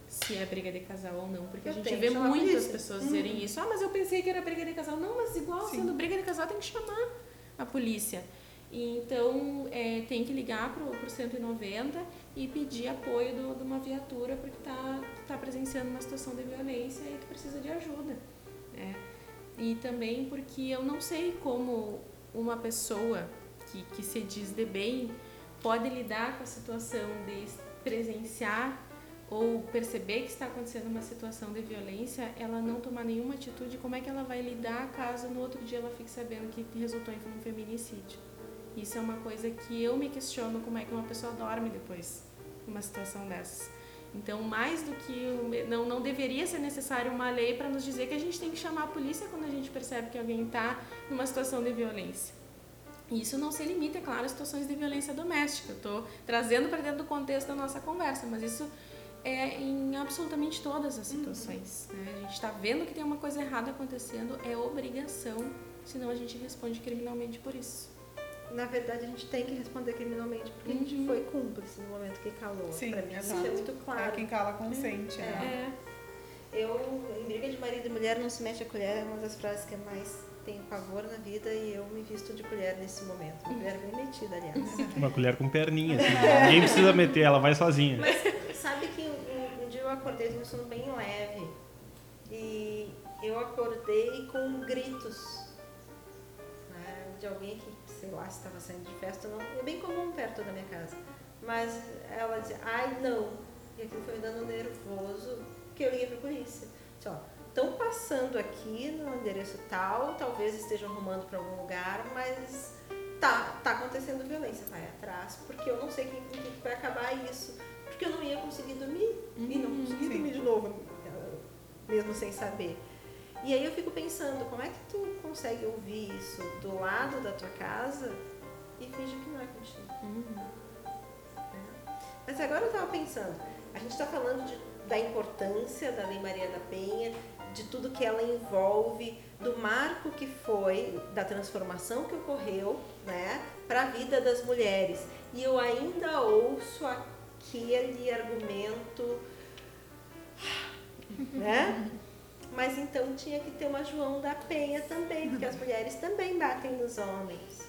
se é briga de casal ou não, porque Eu a gente vê muitas pessoas dizerem isso. Ah, mas eu pensei que era briga de casal. Não, mas igual Sim. sendo briga de casal tem que chamar a polícia. Então é, tem que ligar pro, pro 190 e pedir apoio do- de uma viatura porque tá, tá presenciando uma situação de violência e tu precisa de ajuda. Né? E também porque eu não sei como uma pessoa que, que se diz de bem pode lidar com a situação de presenciar ou perceber que está acontecendo uma situação de violência, ela não tomar nenhuma atitude, como é que ela vai lidar caso no outro dia ela fique sabendo que resultou em um feminicídio? Isso é uma coisa que eu me questiono como é que uma pessoa dorme depois numa situação dessas. Então, mais do que não não deveria ser necessário uma lei para nos dizer que a gente tem que chamar a polícia quando a gente percebe que alguém está numa situação de violência. E Isso não se limita, é claro, a situações de violência doméstica. Eu estou trazendo para dentro do contexto da nossa conversa, mas isso é em absolutamente todas as situações. Né? A gente está vendo que tem uma coisa errada acontecendo, é obrigação, senão a gente responde criminalmente por isso. Na verdade, a gente tem que responder criminalmente, porque a gente Uhum. foi cúmplice no momento que calou. Sim, pra mim, isso é muito É claro. quem cala consente, né? É. Eu, em briga de marido e mulher, não se mexe a colher, é uma das frases que eu mais tenho pavor na vida e eu me visto de colher nesse momento. Uma colher bem metida, aliás. Uma colher com perninha, assim. Ninguém precisa meter, ela vai sozinha. Sabe que um, um dia eu acordei com um sono bem leve e eu acordei com gritos né, de alguém que, sei lá, estava saindo de festa. Não, é bem comum perto da minha casa. Mas ela dizia, ai não. E aquilo foi me dando um nervoso que eu liguei para a polícia. Disse, ó, estão passando aqui no endereço tal, talvez estejam arrumando para algum lugar, mas tá, tá acontecendo violência. Vai atrás, porque eu não sei quem, com que vai acabar isso. Porque eu não ia conseguir dormir. E não consegui Sim. dormir de novo, mesmo sem saber. E aí eu fico pensando, como é que tu consegue ouvir isso do lado da tua casa e finge que não é contigo? né? Mas agora eu tava pensando, a gente está falando de- da importância da Lei Maria da Penha, de tudo que ela envolve, do marco que foi, da transformação que ocorreu, né, para a vida das mulheres. E eu ainda ouço aquele argumento, né? Mas então tinha que ter uma João da Penha também, porque as mulheres também batem nos homens.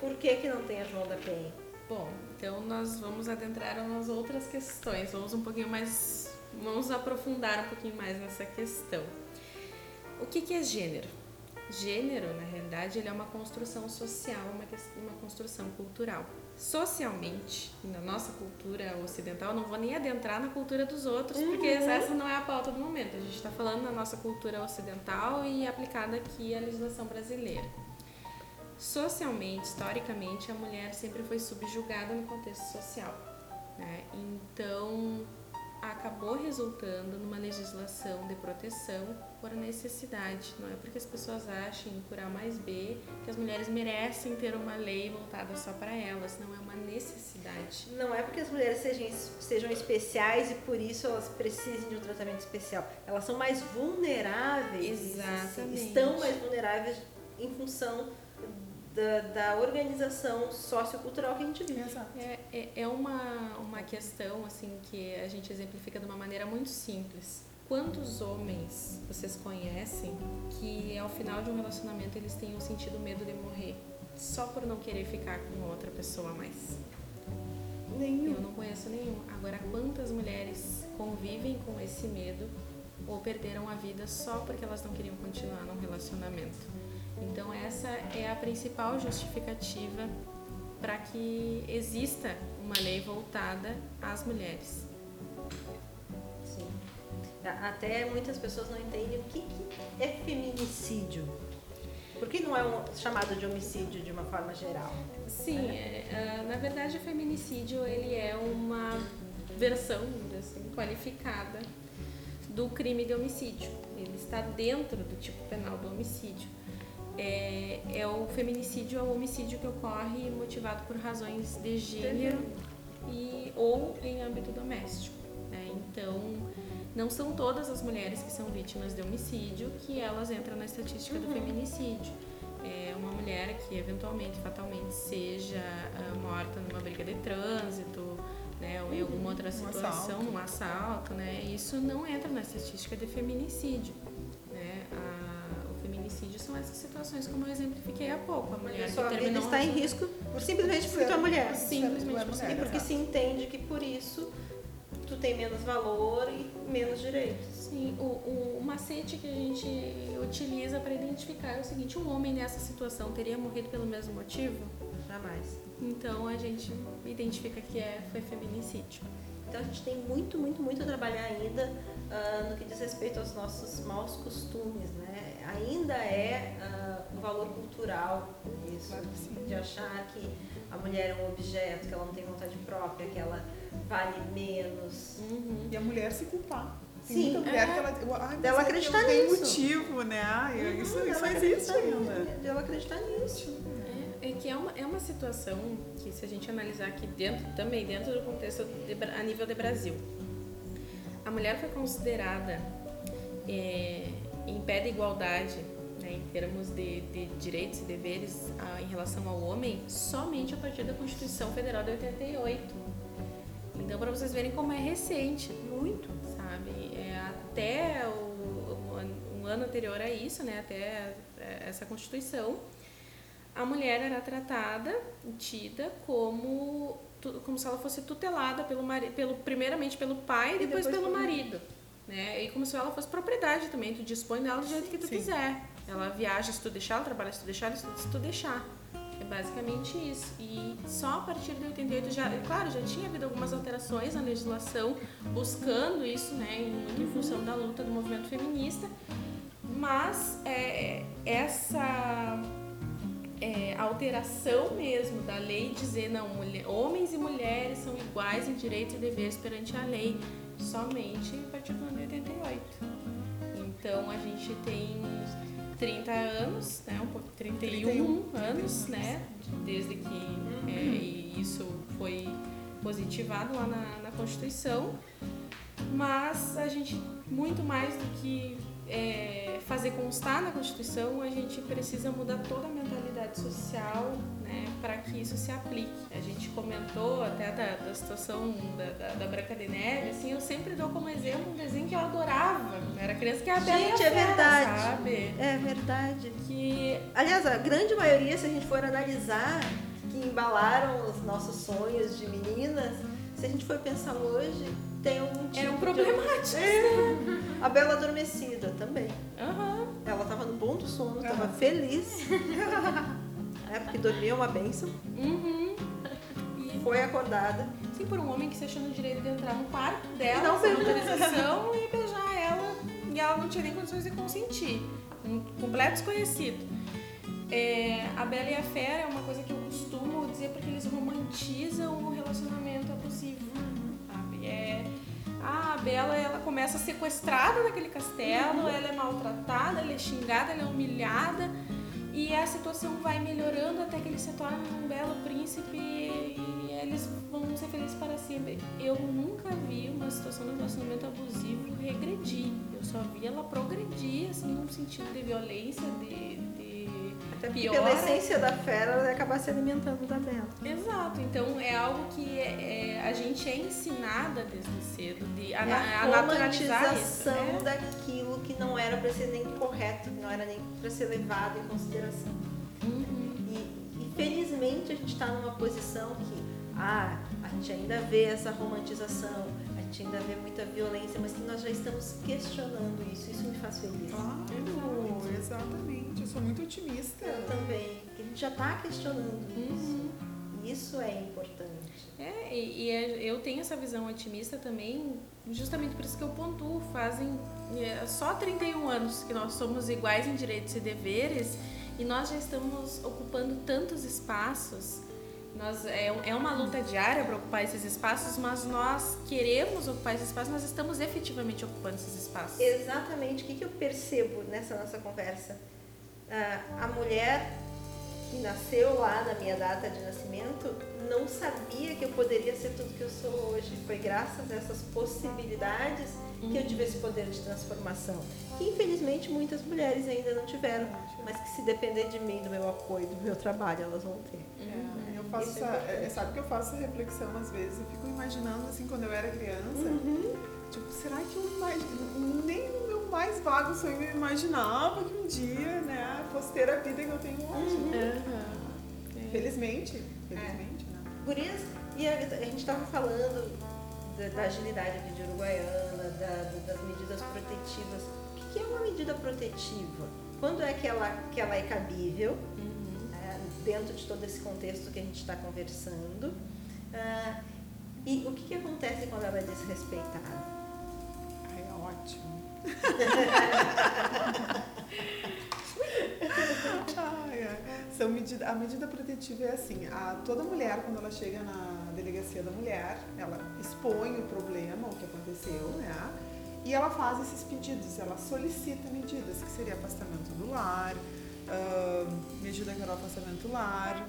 Por que, que não tem a João da Penha? Bom, então nós vamos adentrar nas outras questões. Vamos um pouquinho mais. Vamos aprofundar um pouquinho mais nessa questão. O que, que é gênero? Gênero, na realidade, ele é uma construção social, uma, uma construção cultural. Socialmente, na nossa cultura ocidental, não vou nem adentrar na cultura dos outros, porque essa não é a pauta do momento. A gente está falando na nossa cultura ocidental e aplicada aqui à legislação brasileira. Socialmente, historicamente, a mulher sempre foi subjugada no contexto social. Né? Então, acabou resultando numa legislação de proteção por necessidade. Não é porque as pessoas achem, por A mais B, que as mulheres merecem ter uma lei voltada só para elas. Não é uma necessidade. Não é porque as mulheres sejam, sejam especiais e por isso elas precisem de um tratamento especial. Elas são mais vulneráveis. Exatamente. Estão mais vulneráveis em função da, da organização sociocultural que a gente vive. Exato. É, é, é uma, uma questão assim que a gente exemplifica de uma maneira muito simples. Quantos homens vocês conhecem que ao final de um relacionamento eles tenham sentido medo de morrer só por não querer ficar com outra pessoa mais? Nenhum. Eu não conheço nenhum. Agora, quantas mulheres convivem com esse medo ou perderam a vida só porque elas não queriam continuar num relacionamento? Então, essa é a principal justificativa para que exista uma lei voltada às mulheres. Sim. A- Até muitas pessoas não entendem o que, que é feminicídio. Por que não é um, chamado de homicídio de uma forma geral? Sim, é, ah, na verdade, o feminicídio ele é uma versão assim, qualificada do crime de homicídio. Ele está dentro do tipo penal do homicídio. É, é o feminicídio é o homicídio que ocorre motivado por razões de gênero e ou em âmbito doméstico. né? Então, não são todas as mulheres que são vítimas de homicídio que elas entram na estatística do feminicídio. É uma mulher que eventualmente, fatalmente, seja ah, morta numa briga de trânsito, né, ou em alguma outra situação, assalto. um assalto, né, isso não entra na estatística de feminicídio. Feminicídio são essas situações como eu exemplifiquei há pouco. A mulher A que terminou está em risco por simplesmente porque tu é mulher. Simplesmente Tu é por mulher, E porque se entende que por isso tu tem menos valor e menos direitos. Sim, o, o, o macete que a gente utiliza para identificar é o seguinte: um homem nessa situação teria morrido pelo mesmo motivo? Jamais. Então a gente identifica que é, foi feminicídio. Então a gente tem muito, muito, muito a trabalhar ainda ah, no que diz respeito aos nossos maus costumes, né? Ainda é ah, um valor cultural isso, de achar que a mulher é um objeto, que ela não tem vontade própria, que ela vale menos. Uhum. E a mulher se culpar. Tem Sim, muita mulher é. que ela. mas Dela é acreditar tenho nisso. motivo, né? Ai, isso, isso Ela existe acreditar ainda. nisso, de ela acreditar nisso. É, é que é uma, é uma situação que, se a gente analisar aqui dentro, também dentro do contexto de a nível de Brasil, a mulher foi considerada é, em pé de igualdade né, em termos de, de direitos e deveres ah, em relação ao homem somente a partir da Constituição Federal de 88. Então, para vocês verem como é recente, muito, sabe? É, até o, um ano anterior a isso, né, até é, essa Constituição, a mulher era tratada, tida como como se ela fosse tutelada pelo marido, pelo primeiramente pelo pai e depois, depois pelo pelo marido, né? E como se ela fosse propriedade também, tu dispõe dela do jeito que tu Sim. quiser. Ela viaja se tu deixar, ela trabalha se tu deixar, ela estuda se tu deixar. É basicamente isso. E só a partir de 88 já, claro, já tinha havido algumas alterações na legislação buscando isso, né, em, em função da luta do movimento feminista. Mas é, essa é, alteração mesmo da lei dizer não, mulher, homens e mulheres são iguais em direitos e deveres perante a lei somente a partir do ano de 88. Então a gente tem 30 anos, né, um pouco, 31, 31 anos, né, desde que é, e isso foi positivado lá na, na Constituição, mas a gente, muito mais do que é, fazer constar na Constituição, a gente precisa mudar toda a mentalidade social né, para que isso se aplique. A gente comentou até da, da situação da, da, da Branca de Neve, assim, eu sempre dou como exemplo um desenho que eu adorava. Eu era criança que era a Bela Gente, é verdade. sabe? É verdade. Que Aliás, a grande maioria, se a gente for analisar, que embalaram os nossos sonhos de meninas, se a gente for pensar hoje, tem algum tipo eram de- problemáticos. É. A Bela Adormecida também. Aham. Ela tava no bom do sono, tava Aham. feliz. é, porque dormir é uma bênção. Uhum. E Foi acordada. Assim, por um homem que se achou no direito de entrar no quarto dela, E um sem autorização e beijar ela. E ela não tinha nem condições de consentir. Um completo desconhecido. É, a Bela e a Fera é uma coisa que eu costumo dizer porque eles romantizam o relacionamento abusivo. É, a Bela ela começa sequestrada naquele castelo, ela é maltratada, ela é xingada, ela é humilhada. E a situação vai melhorando até que ele se torna um belo príncipe e eles vão ser felizes para sempre. Eu nunca vi uma situação de relacionamento abusivo regredir. Eu só vi ela progredir, assim, num sentido de violência, de Até porque piora. pela essência da fera, ela vai acabar se alimentando da bela. Exato, então é algo que é, é, a gente é ensinada desde cedo de, a, É a a naturalizar isso. romantização né? daquilo que não era para ser nem correto, que não era nem para ser levado em consideração. Uhum. E, e felizmente a gente está numa posição que ah, a gente ainda vê essa romantização, gente ainda vê muita violência, mas que nós já estamos questionando isso. Isso me faz feliz. Claro, exatamente. Eu sou muito otimista. Eu também. Que a gente já está questionando isso. Uhum. E Isso é importante. É, e, e é- eu tenho essa visão otimista também, justamente por isso que eu pontuo. Fazem é, só 31 anos que nós somos iguais em direitos e deveres e nós já estamos ocupando tantos espaços. Nós, é, é uma luta diária para ocupar esses espaços, mas nós queremos ocupar esses espaços, nós estamos efetivamente ocupando esses espaços. Exatamente. O que, que eu percebo nessa nossa conversa? Ah, a mulher que nasceu lá na minha data de nascimento não sabia que eu poderia ser tudo que eu sou hoje. Foi graças a essas possibilidades que eu tive esse poder de transformação. Que infelizmente muitas mulheres ainda não tiveram, mas que se depender de mim, do meu apoio, do meu trabalho, elas vão ter. É, faço Isso é essa, é, sabe que eu faço essa reflexão às vezes? Eu fico imaginando assim quando eu era criança. Uhum. Tipo, será que eu imagino, nem no meu mais vago sonho eu imaginava que um dia, né, fosse ter a vida que eu tenho hoje. Uhum. Aham. Felizmente, felizmente, né? Gurias, e a, a gente estava falando da, da agilidade aqui de Uruguaiana, da- da- das medidas protetivas. O que, que é uma medida protetiva? Quando é que ela, que ela é cabível, Uhum. Dentro de todo esse contexto que a gente está conversando? Ah, e o que, que acontece quando ela é desrespeitada? Ai, é ótimo. Ai, ai. São medida, a medida protetiva é assim, a, toda mulher, quando ela chega na delegacia da mulher, ela expõe o problema, o que aconteceu, né? E ela faz esses pedidos, ela solicita medidas, que seria afastamento do lar, medida que era o afastamento do lar,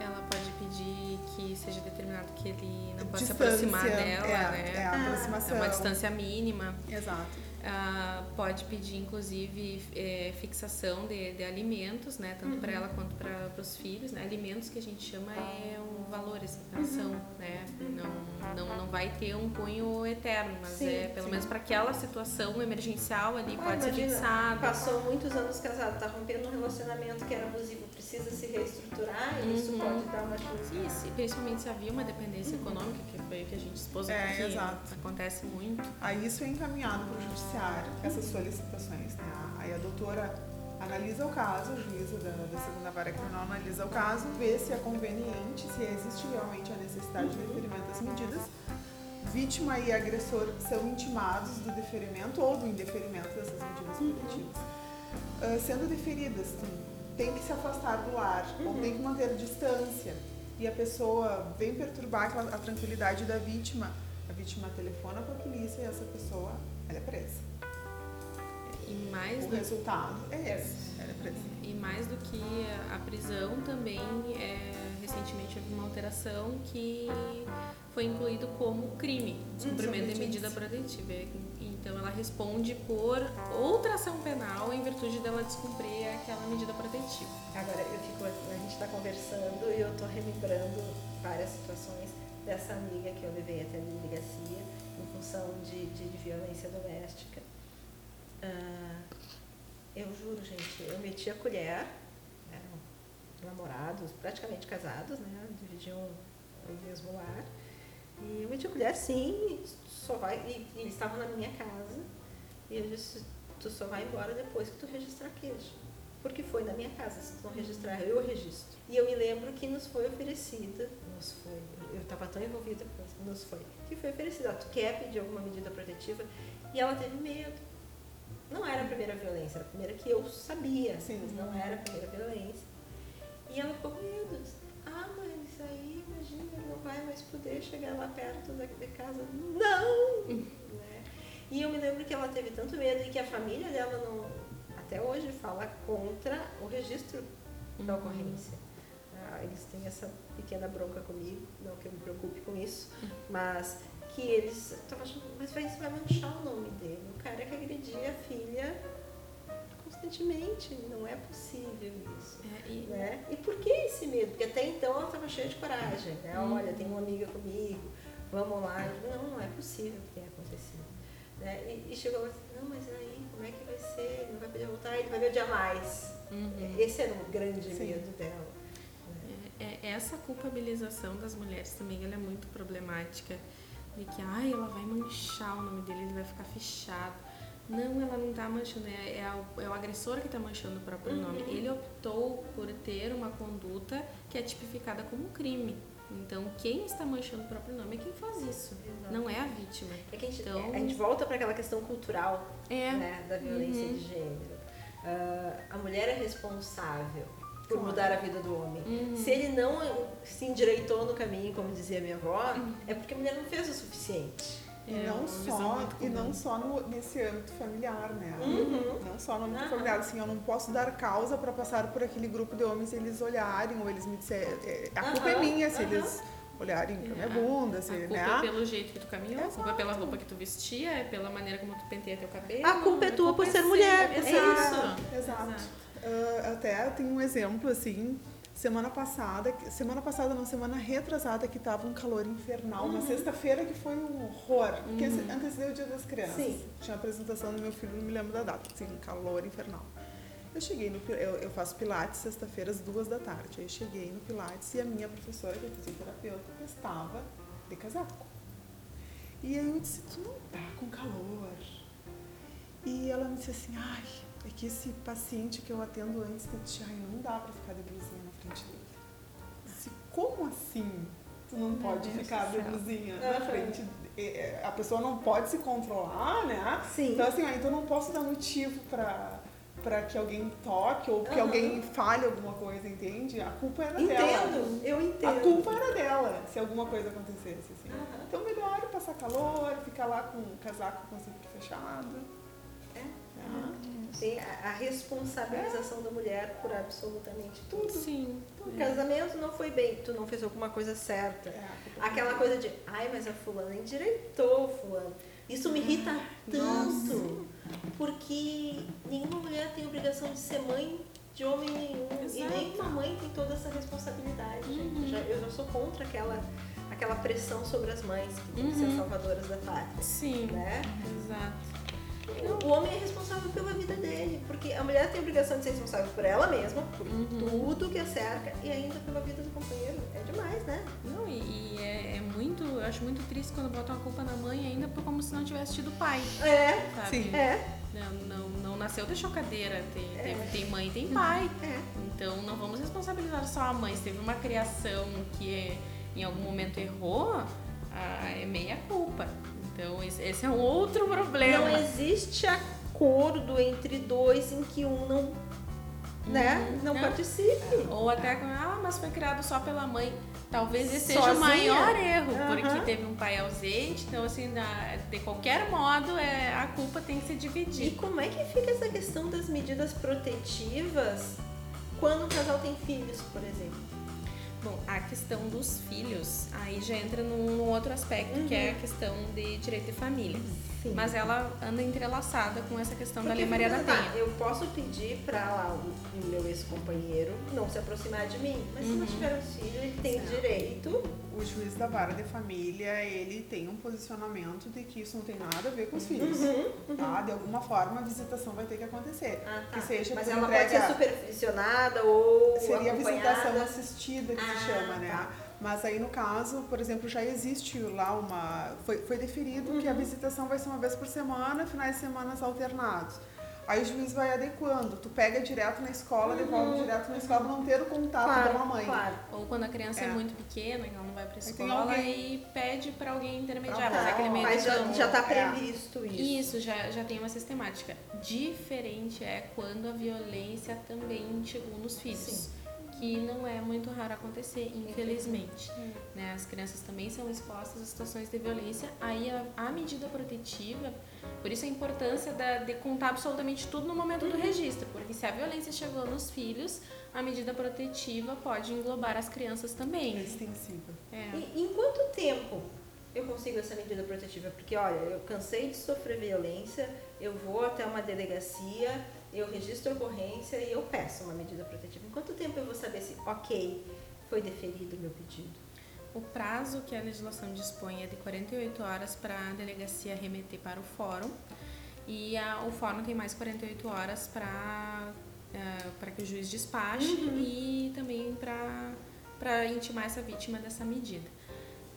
Ela pode pedir que seja determinado que ele não possa se aproximar dela, é, né? É, a Ah, aproximação. É uma distância mínima. Exato. Ah, pode pedir, inclusive, é, fixação de, de alimentos, né? Tanto para ela quanto para os filhos. Né? Alimentos que a gente chama é um valor, assim, ação, né? Não, não, não vai ter um cunho eterno, mas Sim, é pelo sim. menos para aquela situação emergencial ali Ah, pode ser fixado. Passou muitos anos casado, está rompendo um relacionamento que era abusivo, precisa se reestruturar e isso Uhum. pode dar uma ajuda. Isso, principalmente se havia uma dependência econômica, que foi o que a gente expôs É, aqui, exato. acontece muito. Aí isso é encaminhado para o judiciário, essas solicitações, né? Aí a doutora analisa o caso, a juíza da, da segunda vara criminal analisa o caso, vê se é conveniente, se existe realmente a necessidade de deferimento das medidas. Vítima e agressor são intimados do deferimento ou do indeferimento dessas medidas protetivas. Ah, sendo deferidas, tem- que se afastar do lar ou tem que manter distância e a pessoa vem perturbar aquela- a tranquilidade da vítima, a vítima telefona para a polícia e essa pessoa ela é presa. E mais O do resultado é esse. E mais do que a prisão, também é, recentemente houve uma alteração que foi incluído como crime, descumprimento de medida protetiva. Então ela responde por outra ação penal em virtude dela descumprir aquela medida protetiva. Agora, eu fico, a gente está conversando e eu estou relembrando várias situações dessa amiga que eu levei até a delegacia em função de, de, de violência doméstica. Ah, eu juro, gente, eu meti a colher, eram namorados, praticamente casados, né? Dividiam o mesmo lar. E eu meti a colher, sim, só vai. E, e eles estavam na minha casa. E eu disse, tu só vai embora depois que tu registrar queijo. Porque foi na minha casa, se tu não registrar, eu registro. E eu me lembro que nos foi oferecida, nos foi, eu estava tão envolvida nos foi, que foi oferecida, ah, tu quer pedir alguma medida protetiva? E ela teve medo. Não era a primeira violência, era a primeira que eu sabia, Sim. mas não era a primeira violência. E ela ficou com medo. Ah, mas aí, imagina, não vai mais poder chegar lá perto da, da casa. Não! né? E eu me lembro que ela teve tanto medo e que a família dela não, até hoje fala contra o registro da ocorrência. Ah, eles têm essa pequena bronca comigo, não que eu me preocupe com isso, mas que eles estavam achando, mas vai, isso vai manchar o nome dele. O cara que agredia a filha constantemente. Não é possível isso. É, e- Né? E por que esse medo? Porque até então ela estava cheia de coragem. Né? Uhum. Olha, tem uma amiga comigo, vamos lá. Não, não é possível que tenha acontecido. Né? E, e chegou assim, não, mas aí, como é que vai ser? Não vai poder voltar, ele vai me odiar mais. Uhum. Esse era o grande Sim. medo dela. É, é- essa culpabilização das mulheres também ela é muito problemática. De que, ai, ela vai manchar o nome dele, ele vai ficar fechado. Não, ela não tá manchando, é, é, a- é o agressor que tá manchando o próprio nome. Ele optou por ter uma conduta que é tipificada como crime. Então, quem está manchando o próprio nome é quem faz isso, não é a vítima. É que a gente, Então- a gente volta para aquela questão cultural É, né, da violência Uhum. de gênero. Ah, a mulher é responsável por Claro. mudar a vida do homem. Uhum. Se ele não se endireitou no caminho, como dizia minha avó, é porque a mulher não fez o suficiente. E É não só, e não só no- nesse âmbito familiar, né? Uhum. Não só no âmbito Aham. familiar, assim, eu não posso dar causa para passar por aquele grupo de homens e eles olharem ou eles me disserem, é, a culpa é minha se eles olharem pra minha É, bunda, se, A culpa né? é pelo jeito que tu caminhou, a culpa é pela Exato. roupa que tu vestia, é pela maneira como tu penteia teu cabelo. A culpa é tua por ser mulher, é Exato. Exato. Ah, até tem um exemplo assim, semana passada, semana passada não, semana retrasada que tava um calor infernal, uma sexta-feira que foi um horror, porque esse- antecedeu o Dia das Crianças. Sim. Tinha a apresentação do meu filho, não me lembro da data, assim, calor infernal. Eu cheguei no eu, eu faço pilates sexta-feira às duas da tarde. Aí eu cheguei no pilates e a minha professora, que é fisioterapeuta, estava de casaco. E aí eu disse, tu não tá com calor? E ela me disse assim, ai, é que esse paciente que eu atendo antes de ti, ai, não dá pra ficar de blusinha na frente dele. Disse, como assim? Tu não Meu pode Deus ficar do de céu. blusinha na frente. é, é, A pessoa não pode se controlar, né? Sim. Então assim, ah, então eu não posso dar motivo pra, pra que alguém toque ou que Aham. alguém fale alguma coisa, entende? A culpa era dela. Entendo, eu entendo. A culpa era dela, se alguma coisa acontecesse, assim. Aham. Então melhor passar calor, ficar lá com o casaco com o zíper fechado. É. né? Tem a, a responsabilização da mulher por absolutamente tudo. Sim. O casamento não foi bem, tu não fez alguma coisa certa. É, Aquela coisa de, ai, mas a fulana endireitou, fulano. Isso me irrita tanto, porque nenhuma mulher tem obrigação de ser mãe de homem nenhum. E Exato. nenhuma mãe tem toda essa responsabilidade, gente. Eu já, eu já sou contra aquela, aquela pressão sobre as mães, que tem que ser Uhum. salvadoras da pátria. Sim. Né? Exato. O homem é responsável pela vida dele, porque a mulher tem a obrigação de ser responsável por ela mesma, por Uhum. tudo que a cerca e ainda pela vida do companheiro. É demais, né? Não, e, e é, é muito. Eu acho muito triste quando botam a culpa na mãe ainda por como se não tivesse tido pai. É, Sabe? Sim. é, Não, não, não nasceu de chocadeira. Tem, teve- tem mãe e tem pai. é. Então não vamos responsabilizar só a mãe. Se teve uma criação que é- em algum momento errou, ah, é meia culpa. Então esse, é um outro problema. Não existe acordo entre dois em que um não, né, Uhum. não Não. participe. Ou até, ah, mas foi criado só pela mãe. Talvez esse seja o maior erro, Aham. porque teve um pai ausente. Então, assim, da- de qualquer modo, é, a culpa tem que se E dividir. como é que fica essa questão das medidas protetivas quando o casal tem filhos, por exemplo? Bom, a questão dos filhos, aí já entra num, num outro aspecto, que é a questão de direito de família. Sim. Mas ela anda entrelaçada com essa questão da Porque, Lei Maria da tá, Penha. Eu posso pedir para lá o, o meu ex-companheiro não se aproximar de mim, mas se Uhum. nós tivermos filho, ele tem Certo. direito. O juiz da vara de família, ele tem um posicionamento de que isso não tem nada a ver com os filhos. Uhum, Tá? De alguma forma, a visitação vai ter que acontecer. Ah, tá. Que seja mas ela entrega- pode ser supervisionada ou Seria a visitação assistida que Ah, se chama, né? tá. Mas aí no caso, por exemplo, já existe lá uma. Foi, foi deferido que a Uhum. visitação vai ser uma vez por semana, finais de semana alternados. Aí o juiz vai adequando. Tu pega direto na escola, devolve direto na escola, não ter o contato Uhum. Claro, com a mãe. claro. Ou quando a criança é, É. muito pequena, ela não vai pra escola alguém- e pede pra alguém intermediar, Pra aquele meio Mas já, já tá É. previsto isso. Isso, já, já tem uma sistemática. Diferente é quando a violência também chegou nos filhos. Sim. Que não é muito raro acontecer, infelizmente. Né? As crianças também são expostas a situações de violência. Aí a, a medida protetiva, por isso a importância da- de contar absolutamente tudo no momento do registro. Porque se a violência chegou nos filhos, a medida protetiva pode englobar as crianças também. É extensiva. É. E em quanto tempo eu consigo essa medida protetiva? Porque, olha, eu cansei de sofrer violência, eu vou até uma delegacia eu registro a ocorrência e eu peço uma medida protetiva. Em quanto tempo eu vou saber se, ok, foi deferido o meu pedido? O prazo que a legislação dispõe é de 48 horas para a delegacia remeter para o fórum e a, o fórum tem mais 48 horas para uh, para que o juiz despache uhum. e também para intimar essa vítima dessa medida.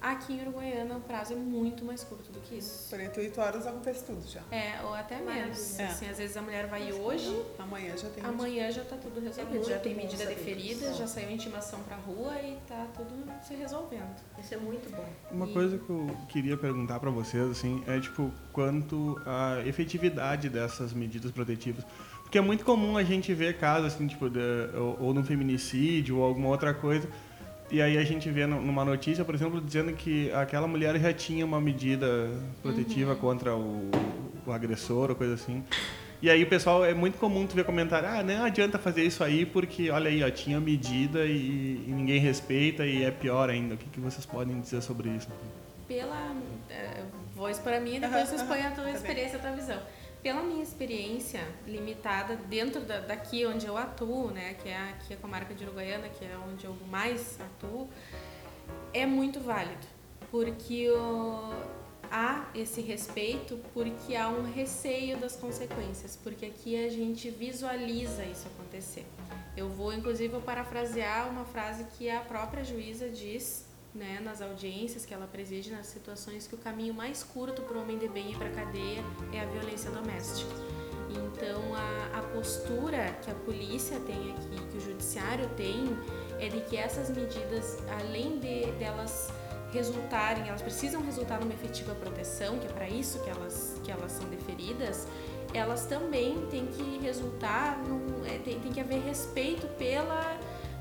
Aqui em Uruguaiana o prazo é muito mais curto do que isso. 48 horas acontece tudo já. É, ou até menos. É. Assim, às vezes a mulher vai hoje, amanhã já tem. Amanhã já tá tudo resolvido. É já tem medida deferida, já saiu intimação pra rua e tá tudo se resolvendo. Isso é muito bom. Uma e... coisa que eu queria perguntar para vocês assim, é tipo quanto a efetividade dessas medidas protetivas. Porque é muito comum a gente ver casos assim, tipo, de, ou, ou no feminicídio ou alguma outra coisa e aí a gente vê numa notícia, por exemplo, dizendo que aquela mulher já tinha uma medida protetiva uhum. contra o, o, agressor ou coisa assim. E aí o pessoal, é muito comum tu ver comentário, ah, não adianta fazer isso aí porque, olha aí, ó, tinha medida e, e ninguém respeita e é pior ainda. O que, que vocês podem dizer sobre isso? Pela... É, vou expor a minha, depois uhum, você expõe a tua tá experiência, a tua visão pela minha experiência limitada dentro da, daqui onde eu atuo, né, que é aqui a comarca de Uruguaiana, que é onde eu mais atuo, é muito válido, porque o, há esse respeito, porque há um receio das consequências, porque aqui a gente visualiza isso acontecer. Eu vou, inclusive, vou parafrasear uma frase que a própria juíza diz né, nas audiências que ela preside, nas situações que o caminho mais curto para o homem de bem ir para a cadeia é a violência doméstica. Então, a, a postura que a polícia tem aqui, que o judiciário tem, é de que essas medidas, além de delas resultarem, elas precisam resultar numa efetiva proteção, que é para isso que elas, que elas são deferidas, elas também têm que resultar, num, é, tem, tem que haver respeito pela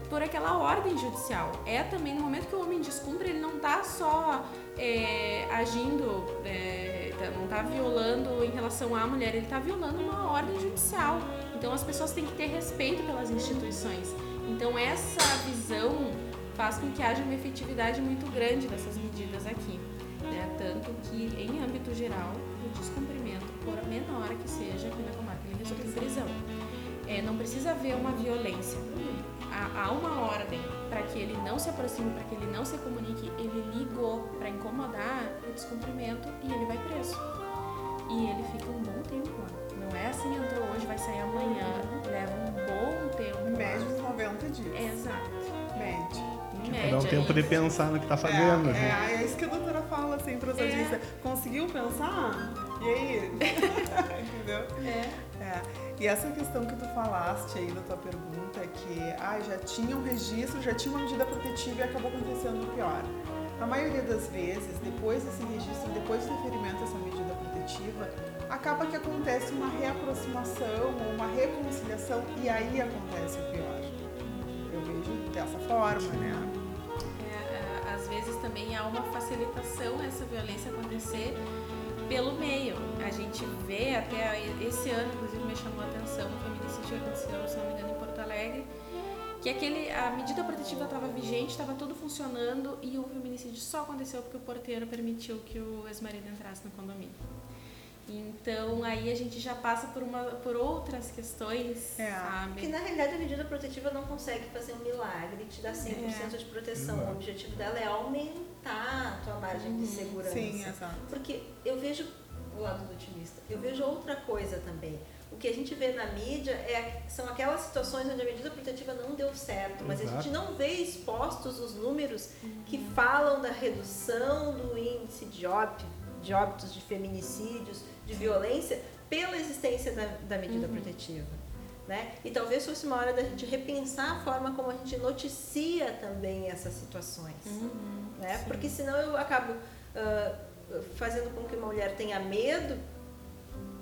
por aquela ordem judicial. É também no momento que o homem descumpre, ele não está só é, agindo, é, tá, não está violando em relação à mulher, ele está violando uma ordem judicial. Então as pessoas têm que ter respeito pelas instituições. Então essa visão faz com que haja uma efetividade muito grande dessas medidas aqui. Né? Tanto que, em âmbito geral, o descumprimento, por menor que seja, aqui na comarca, ele resulta em prisão. É, não precisa haver uma violência há uma ordem para que ele não se aproxime, para que ele não se comunique, ele ligou para incomodar o descumprimento e ele vai preso. E ele fica um bom tempo lá. Não é assim, entrou hoje, vai sair amanhã. Leva um bom tempo. Média de 90 dias. exato. Média. Média, dá um tempo de pensar no que está fazendo. É, assim. é, é, isso que a doutora fala assim para os é. Conseguiu pensar? E aí? Entendeu? É. é. E essa questão que tu falaste aí na tua pergunta, é que ah, já tinha um registro, já tinha uma medida protetiva e acabou acontecendo o pior. Na maioria das vezes, depois desse registro, depois do deferimento dessa medida protetiva, acaba que acontece uma reaproximação ou uma reconciliação e aí acontece o pior. Eu vejo dessa forma, né? É, é às vezes também há uma facilitação essa violência acontecer pelo meio. A gente vê até esse ano, inclusive me chamou a atenção, o feminicídio que aconteceu, se não me engano, em Porto Alegre, que aquele, a medida protetiva estava vigente, estava tudo funcionando e o feminicídio só aconteceu porque o porteiro permitiu que o ex-marido entrasse no condomínio. Então aí a gente já passa por, uma, por outras questões, é. sabe? Que na realidade a medida protetiva não consegue fazer um milagre, te dar 100% é. de proteção. O objetivo dela é aumentar a tua margem de uhum. segurança. Sim, exato. Porque eu vejo o lado do otimista, eu vejo outra coisa também. O que a gente vê na mídia é, são aquelas situações onde a medida protetiva não deu certo, mas Exato. a gente não vê expostos os números uhum. que falam da redução do índice de óbito de óbitos, de feminicídios, de violência, pela existência da, da medida uhum. protetiva. Né? E talvez fosse uma hora da gente repensar a forma como a gente noticia também essas situações. Uhum, né? Porque senão eu acabo uh, fazendo com que uma mulher tenha medo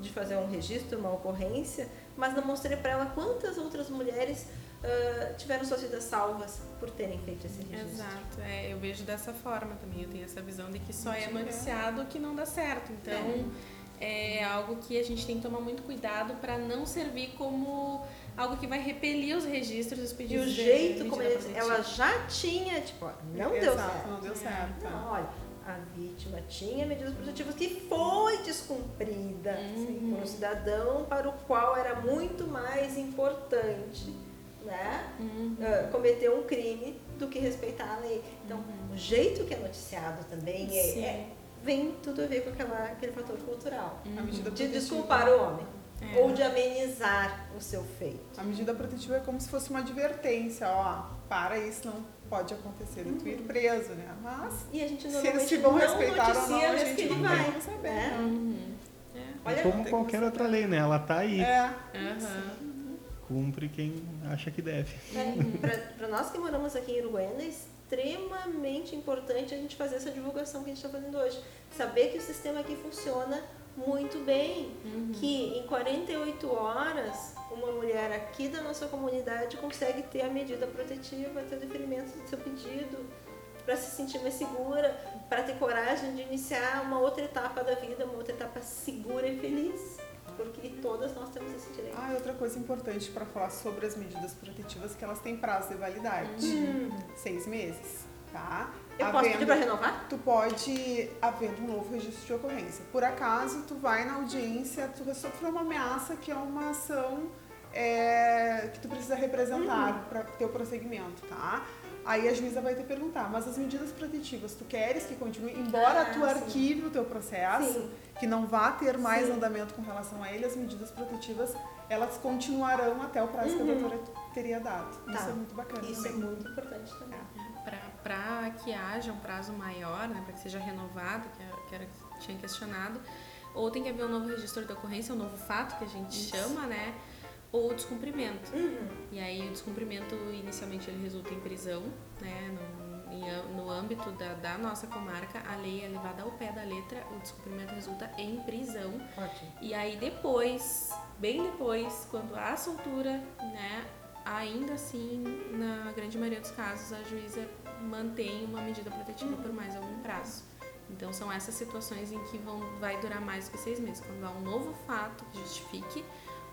de fazer um registro, uma ocorrência, mas não mostrei para ela quantas outras mulheres uh, tiveram suas vidas salvas por terem feito esse registro. Exato, é, eu vejo dessa forma também. Eu tenho essa visão de que só é noticiado que não dá certo. Então, é. É algo que a gente tem que tomar muito cuidado para não servir como algo que vai repelir os registros, os pedidos. E o jeito como ele, ela já tinha, tipo, não Exato, deu certo. Não deu certo. Não, olha, a vítima tinha medidas protetivas que foi descumprida assim, por um cidadão para o qual era muito mais importante né, ah, cometer um crime do que respeitar a lei. Então, o jeito que é noticiado também é, é- vem tudo a ver com aquela, aquele fator cultural. A medida De desculpar o homem. É. Ou de amenizar o seu feito. A medida protetiva é como se fosse uma advertência, ó, para isso não pode acontecer de tu ir preso, né? Mas E a gente se eles se vão não respeitar ou não, a gente não vai. tem como saber. né? Uhum. É. Olha, Como qualquer outra lei, né? Ela tá aí. É, Aham. Cumpre quem acha que deve. para nós que moramos aqui em Uruguaiana, é extremamente importante a gente fazer essa divulgação que a gente está fazendo hoje. Saber que o sistema aqui funciona muito bem. Que em 48 horas, uma mulher aqui da nossa comunidade consegue ter a medida protetiva, ter o deferimento do seu pedido, para se sentir mais segura, para ter coragem de iniciar uma outra etapa da vida, uma outra etapa segura e feliz. Porque todas nós temos esse direito. Ah, e outra coisa importante para falar sobre as medidas protetivas que elas têm prazo de validade. Seis meses, tá? Eu posso pedir Havendo- para renovar? Tu pode haver um novo registro de ocorrência. Por acaso, tu vai na audiência, tu sofreu uma ameaça que é uma ação é, que tu precisa representar para teu prosseguimento, tá? Aí a juíza vai te perguntar, mas as medidas protetivas, tu queres que continue, embora Ah, tu sim. arquive o teu processo, Sim. que não vá ter mais Sim. andamento com relação a ele, as medidas protetivas, elas continuarão até o prazo que a doutora teria dado. Tá. Isso é muito bacana Isso é também. muito importante também. Para que haja um prazo maior, né, para que seja renovado, que era, que era que tinha questionado, ou tem que haver um novo registro de ocorrência, um novo fato que a gente chama, né, ou o descumprimento. Uhum. E aí o descumprimento inicialmente ele resulta em prisão, né, no, em no âmbito da, da nossa comarca, a lei é levada ao pé da letra, o descumprimento resulta em prisão. Ótimo. E aí depois, bem depois, quando há soltura, né, ainda assim, na grande maioria dos casos, a juíza mantém uma medida protetiva por mais algum prazo. Então são essas situações em que vão, vai durar mais do que seis meses, quando há um novo fato que justifique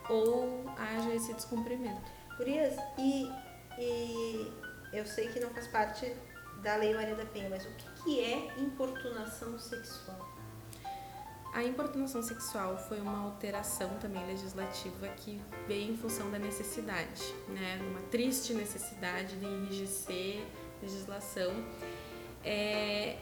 ou haja esse descumprimento. Gurias, e, e eu sei que não faz parte da Lei Maria da Penha, mas o que, que é importunação sexual? A importunação sexual foi uma alteração também legislativa que veio em função da necessidade, né? Uma triste necessidade de enrijecer legislação. É,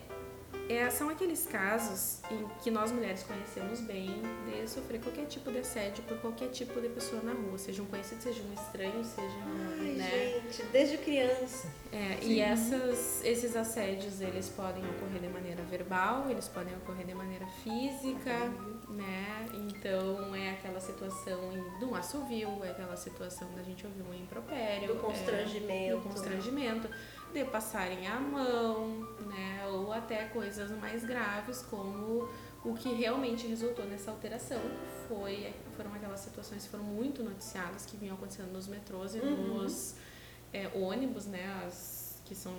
é, são aqueles casos em que nós mulheres conhecemos bem de sofrer qualquer tipo de assédio por qualquer tipo de pessoa na rua, seja um conhecido, seja um estranho, seja Ai, né? gente, desde criança. É, e essas, esses assédios, eles podem ocorrer de maneira verbal, eles podem ocorrer de maneira física, né? Então, é aquela situação de um assovio, é aquela situação da gente ouvir um impropério. Do é, constrangimento. do constrangimento, de passarem a mão, né? Ou até coisas mais graves, como o que realmente resultou nessa alteração foi, foram aquelas situações que foram muito noticiadas, que vinham acontecendo nos metrôs e Uhum. nos é, ônibus, né? As, que são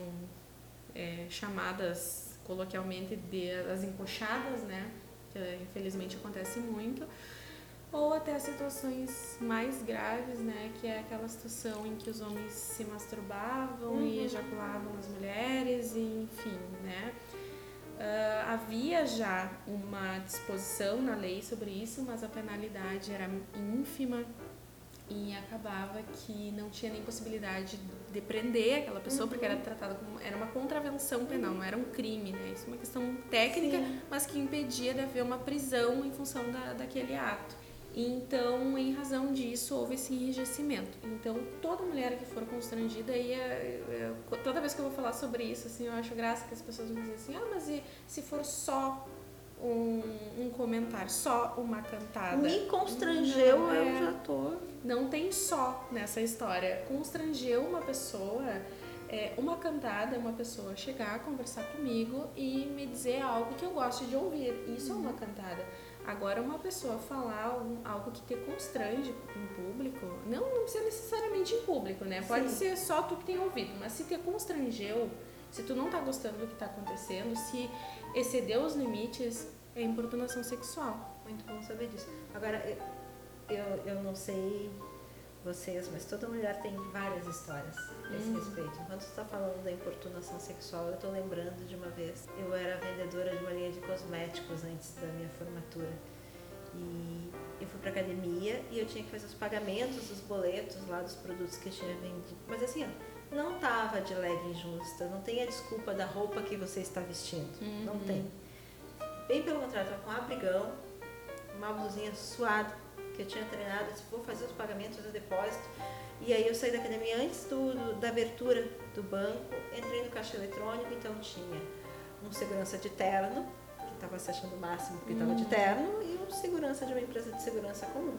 é, chamadas coloquialmente de as encoxadas, né? Que é, infelizmente acontece muito. Ou até situações mais graves, né? Que é aquela situação em que os homens se masturbavam e ejaculavam nas mulheres, e, enfim, né? Ah, havia já uma disposição na lei sobre isso, mas a penalidade era ínfima e acabava que não tinha nem possibilidade de prender aquela pessoa porque era tratada como era uma contravenção penal, não era um crime, né? Isso é uma questão técnica, mas que impedia de haver uma prisão em função da, daquele ato. Então, em razão disso, houve esse enrijecimento. Então, toda mulher que for constrangida, aí, é- é- toda vez que eu vou falar sobre isso, assim, eu acho graça que as pessoas vão dizer assim, ah, mas e se for só um, um comentário, só uma cantada? Me constrangeu, Não, é. eu já tô. Não tem só nessa história. Constrangeu uma pessoa, é, uma cantada, uma pessoa chegar, conversar comigo e me dizer algo que eu gosto de ouvir. Isso é uma cantada. Agora, uma pessoa falar algo que te constrange em público, não, não precisa necessariamente em público, né? Pode Sim. ser só tu que tem ouvido, mas se te constrangeu, se tu não tá gostando do que tá acontecendo, se excedeu os limites, é importunação sexual. Muito bom saber disso. Agora, eu, eu não sei vocês, mas toda mulher tem várias histórias a esse respeito. Enquanto você está falando da importunação sexual, eu estou lembrando de uma vez, eu era vendedora de uma linha de cosméticos antes da minha formatura. E eu fui para academia e eu tinha que fazer os pagamentos dos boletos lá dos produtos que eu tinha vendido. Mas assim, ó, não tava de legging justa, não tem a desculpa da roupa que você está vestindo. Não tem. Bem pelo contrário, tava com um abrigão, uma blusinha suada, que eu tinha treinado, disse, vou fazer os pagamentos do depósito. E aí eu saí da academia antes do, do- da abertura do banco, entrei no caixa eletrônico, então tinha um segurança de terno, que estava se achando o máximo porque estava de terno, e um segurança de uma empresa de segurança comum.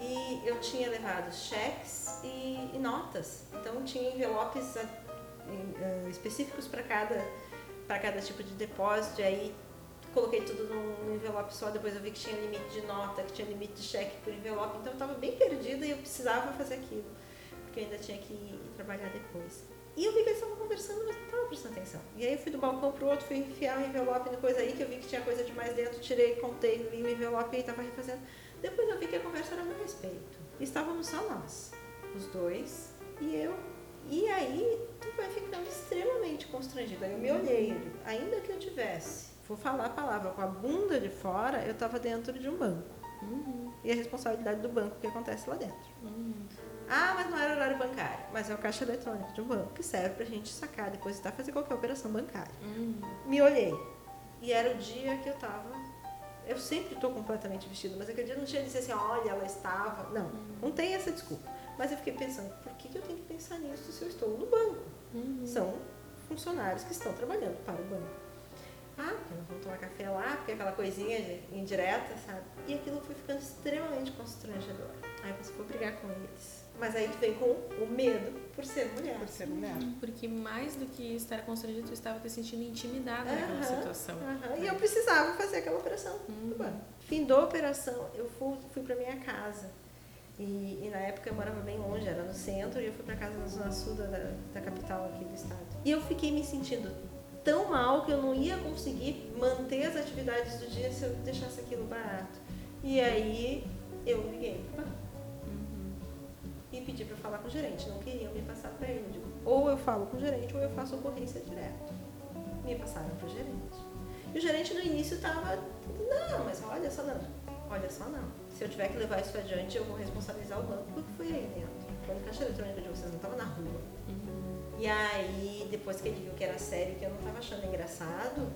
E eu tinha levado cheques e, e notas. Então tinha envelopes ah, em- ah, específicos para cada, cada tipo de depósito. E aí coloquei tudo num envelope só. Depois eu vi que tinha limite de nota, que tinha limite de cheque por envelope. Então eu estava bem perdida e eu precisava fazer aquilo. Porque eu ainda tinha que ir trabalhar depois. E eu vi que eles estavam conversando, mas não estava prestando atenção. E aí eu fui do balcão pro outro, fui enfiar o envelope no coisa aí, que eu vi que tinha coisa demais dentro, tirei, contei, li o envelope e estava refazendo. Depois eu vi que a conversa era a meu respeito. Estávamos só nós, os dois e eu. E aí tu vai ficando extremamente constrangida. Aí eu me olhei, ainda que eu tivesse, vou falar a palavra, com a bunda de fora, eu estava dentro de um banco. E a responsabilidade do banco que acontece lá dentro. Ah, mas não era horário bancário. Mas é o caixa eletrônico de um banco que serve pra gente sacar, depositar, fazer qualquer operação bancária. Me olhei. E era o dia que eu tava. Eu sempre estou completamente vestida, mas aquele dia não tinha de dizer assim, olha, ela estava. Não, não tem essa desculpa. Mas eu fiquei pensando, por que, que eu tenho que pensar nisso se eu estou no banco? São funcionários que estão trabalhando para o banco. Ah, vamos tomar café lá, porque é aquela coisinha de- indireta, sabe? E aquilo foi ficando extremamente constrangedor. Aí você foi brigar com eles. Mas aí tu vem com o medo por ser mulher. Por ser mulher. Porque mais do que estar constrangido, tu estava te sentindo intimidada naquela situação. E eu precisava fazer aquela operação do banco. Fim da operação, eu fui, fui para minha casa. E, e na época eu morava bem longe, era no centro, e eu fui para casa na zona sul da, da capital aqui do estado. E eu fiquei me sentindo tão mal que eu não ia conseguir manter as atividades do dia se eu deixasse aquilo barato. E aí eu liguei pro banco e pedi para falar com o gerente. Não queriam me passar para ele. Eu digo, ou eu falo com o gerente ou eu faço ocorrência direto. Me passaram para o gerente. E o gerente no início estava, não, mas olha só não. Olha só não. Se eu tiver que levar isso adiante, eu vou responsabilizar o banco porque foi aí dentro. Quando o caixa eletrônico de vocês não estava na rua. E aí, depois que ele viu que era sério, que eu não estava achando engraçado,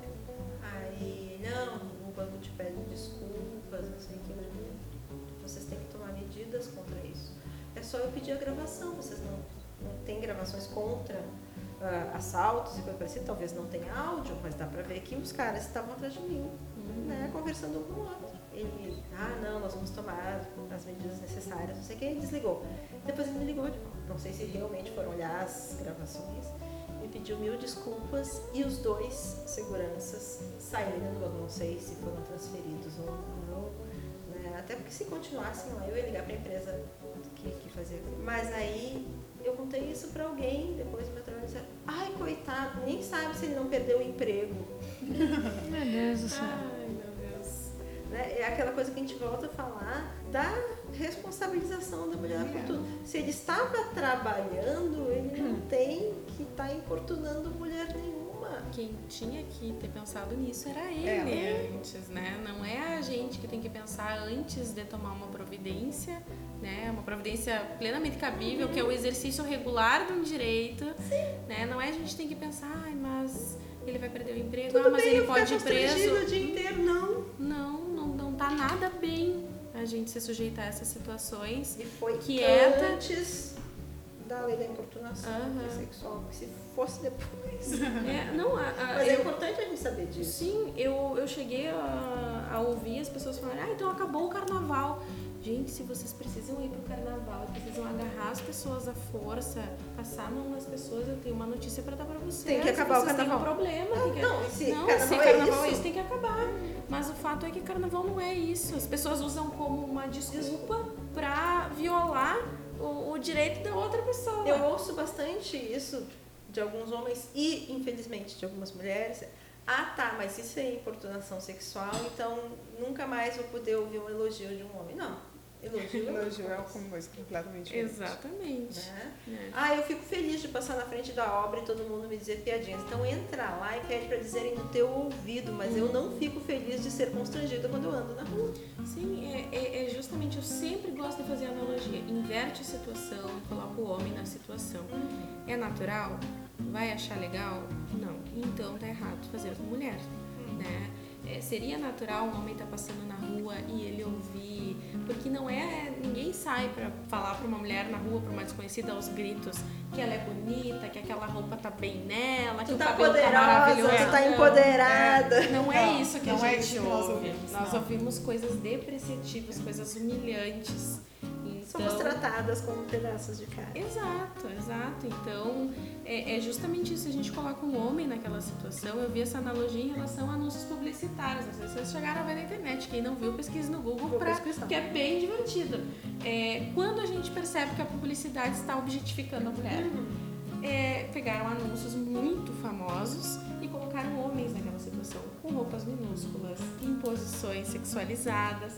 aí, não, o banco te pede desculpas, não sei o que, vocês têm que tomar medidas contra isso. É só eu pedir a gravação, vocês não, não têm gravações contra ah, assaltos e coisa parecida, talvez não tenha áudio, mas dá pra ver que os caras estavam atrás de mim, né, conversando um com o outro. Ele, ah, não, nós vamos tomar as medidas necessárias, não sei o que, desligou. Depois ele me ligou de volta, não sei se realmente foram olhar as gravações, me pediu mil desculpas e os dois seguranças saíram banco, não sei se foram transferidos ou não, né? até porque se continuassem lá eu ia ligar para a empresa que, que fazia. Mas aí eu contei isso para alguém depois do meu trabalho disseram, ai coitado, nem sabe se ele não perdeu o emprego. Meu Deus do céu. Né? É aquela coisa que a gente volta a falar da responsabilização da mulher por tudo. Se ele estava trabalhando, ele não tem que estar importunando mulher nenhuma. Quem tinha que ter pensado nisso era ele É. antes, né? Não é a gente que tem que pensar antes de tomar uma providência, né? Uma providência plenamente cabível, que é o exercício regular de um direito, né? Não é a gente que tem que pensar, ai, mas ele vai perder o emprego, ah, mas bem, ele pode ir preso. o dia inteiro, não. Não, não, não tá nada bem a gente se sujeitar a essas situações. E foi Quieta. antes da lei da importunação Aham. sexual. Se fosse depois. É, não, a, a- Mas é eu- importante a gente saber disso. Sim, eu, eu cheguei a, a ouvir as pessoas falarem, ah, então acabou o carnaval. Gente, se vocês precisam ir pro carnaval, precisam agarrar as pessoas à força, passar a mão nas pessoas, eu tenho uma notícia pra dar pra vocês. Tem que acabar o vocês carnaval. têm um problema. Não, tem que... não, se não, carnaval se é carnaval é isso? isso, tem que acabar. Mas o fato é que carnaval não é isso. As pessoas usam como uma desculpa pra violar o, o direito da outra pessoa. Eu ouço bastante isso de alguns homens e, infelizmente, de algumas mulheres. Ah, tá, mas isso é importunação sexual, então nunca mais vou poder ouvir um elogio de um homem. Não. Elogio. Elogio é uma coisa completamente diferente. Exatamente. Né? É. Ah, eu fico feliz de passar na frente da obra e todo mundo me dizer piadinhas. Então entra lá e pede pra dizerem no teu ouvido, mas eu não fico feliz de ser constrangida quando eu ando na rua. Sim, é, é- é justamente, eu sempre gosto de fazer analogia. Inverte a situação e coloca o homem na situação. É natural? Vai achar legal? Não. Então tá errado fazer com mulher, né? É, seria natural um homem estar passando na rua e ele ouvir, porque não é ninguém sai pra falar pra uma mulher na rua, pra uma desconhecida aos gritos que ela é bonita, que aquela roupa tá bem nela, que Tu o tá cabelo tá poderosa, maravilhoso. tu tá Não. empoderada. Não é Não, isso que não a é gente que nós ouve. ouvimos, nós ouvimos coisas depreciativas, coisas humilhantes. Então, Somos tratadas como pedaços de carne. Exato, exato. Então, é, é justamente isso. A gente coloca um homem naquela situação. Eu vi essa analogia em relação a anúncios publicitários. Às vezes vocês chegaram a ver na internet. Quem não viu, pesquise no Google, pra, que é bem divertido. É, quando a gente percebe que a publicidade está objetificando a mulher, é, pegaram anúncios muito famosos e colocaram homens naquela situação, com roupas minúsculas, em posições sexualizadas.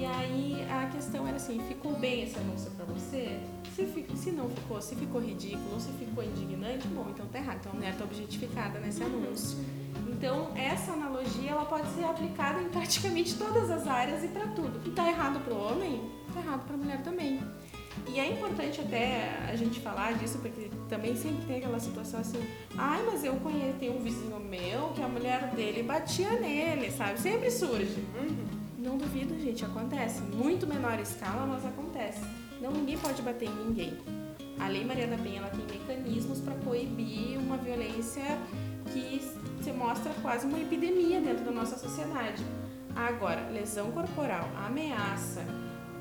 E aí a questão era assim, ficou bem esse anúncio pra você? Se, fi- se não ficou, se ficou ridículo, se ficou indignante, bom, então tá errado. Então a mulher tá objetificada nesse anúncio. Então essa analogia ela pode ser aplicada em praticamente todas as áreas e pra tudo. E tá errado pro homem, tá errado pra mulher também. E é importante até a gente falar disso, porque também sempre tem aquela situação assim, ai, mas eu conheço, tem um vizinho meu que a mulher dele batia nele, sabe? Sempre surge. Não duvido, gente, acontece. Muito menor escala, mas acontece. Não, ninguém pode bater em ninguém. A Lei Maria da Penha ela tem mecanismos para coibir uma violência que se mostra quase uma epidemia dentro da nossa sociedade. Agora, lesão corporal, ameaça,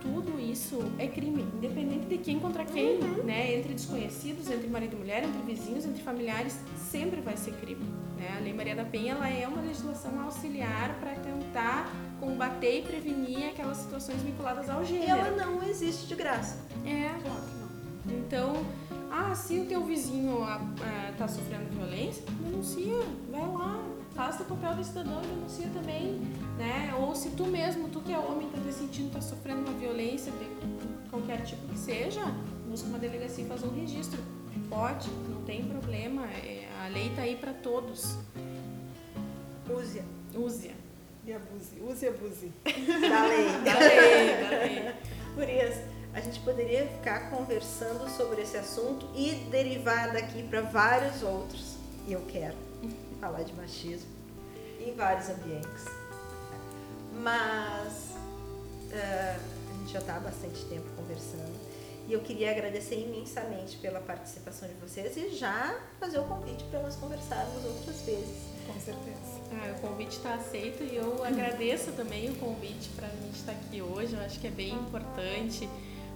tudo isso é crime, independente de quem contra quem, né? Entre desconhecidos, entre marido e mulher, entre vizinhos, entre familiares, sempre vai ser crime. Né? A Lei Maria da Penha ela é uma legislação auxiliar para tentar combater e prevenir aquelas situações vinculadas ao E gênero. ela não existe de graça. É. Então, ah, se o teu vizinho ah, ah, tá sofrendo violência, denuncia, vai lá, faça o papel do cidadão e denuncia também, né? Ou se tu mesmo, tu que é homem, tá te sentindo, tá sofrendo uma violência de qualquer tipo que seja, busca uma delegacia e faz um registro. Pode, não tem problema, é, a lei tá aí para todos. Use Use. E abuse. Use e abuse. da lei. Da lei, da lei. Gurias, a gente poderia ficar conversando sobre esse assunto e derivar daqui para vários outros. E eu quero falar de machismo em vários ambientes. Mas eh, a gente já está há bastante tempo conversando. E eu queria agradecer imensamente pela participação de vocês e já fazer o convite para nós conversarmos outras vezes. Com certeza. Ah, o convite está aceito e eu agradeço também o convite para a gente estar aqui hoje. Eu acho que é bem importante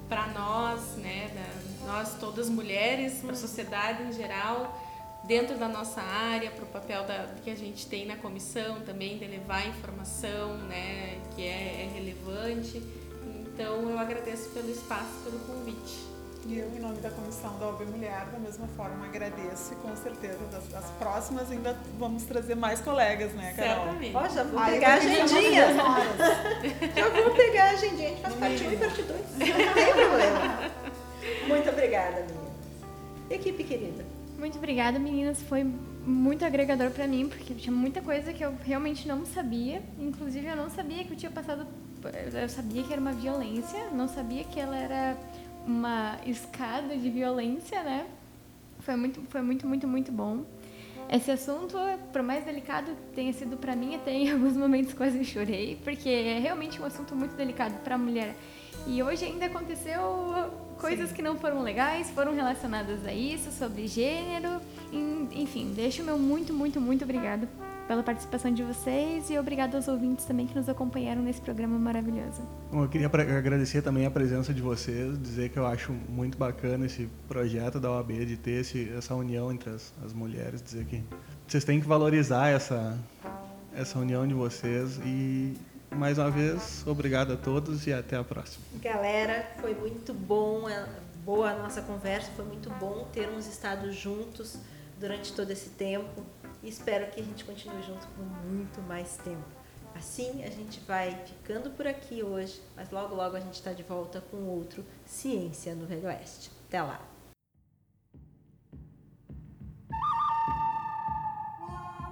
para nós, né, da- nós todas mulheres, para a sociedade em geral, dentro da nossa área, para o papel da, que a gente tem na comissão também de levar informação, né, que é, é relevante. Então eu agradeço pelo espaço, pelo convite. E eu, em nome da comissão da OB Mulher, da mesma forma, agradeço e com certeza das, das próximas ainda vamos trazer mais colegas, né, Carol? Certamente. Ó, já vou Aí pegar a agendinha. Já vou pegar a agendinha, a gente faz parte 1 e mínimo. parte 2. Não tem problema. Muito obrigada, meninas. Equipe querida. Muito obrigada, meninas. Foi muito agregador pra mim, porque tinha muita coisa que eu realmente não sabia. Inclusive, eu não sabia que eu tinha passado. Eu sabia que era uma violência, não sabia que ela era uma escada de violência, né? Foi muito, foi muito, muito, muito bom. Esse assunto, por mais delicado que tenha sido pra mim, até em alguns momentos quase chorei, porque é realmente um assunto muito delicado pra mulher. E hoje ainda aconteceu coisas que não foram legais, foram relacionadas a isso, sobre gênero. En- Enfim, deixo o meu muito, muito, muito obrigado pela participação de vocês e obrigado aos ouvintes também que nos acompanharam nesse programa maravilhoso. Bom, eu queria agradecer também a presença de vocês, dizer que eu acho muito bacana esse projeto da OAB de ter esse, essa união entre as, as mulheres, dizer que vocês têm que valorizar essa, essa união de vocês e mais uma vez, obrigado a todos e até a próxima. Galera, foi muito bom, é, boa a nossa conversa, foi muito bom termos estado juntos durante todo esse tempo e espero que a gente continue junto por muito mais tempo. Assim, a gente vai ficando por aqui hoje, mas logo logo a gente está de volta com outro Ciência no Velho Oeste. Até lá!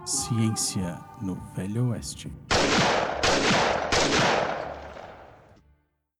Ciência no Velho Oeste.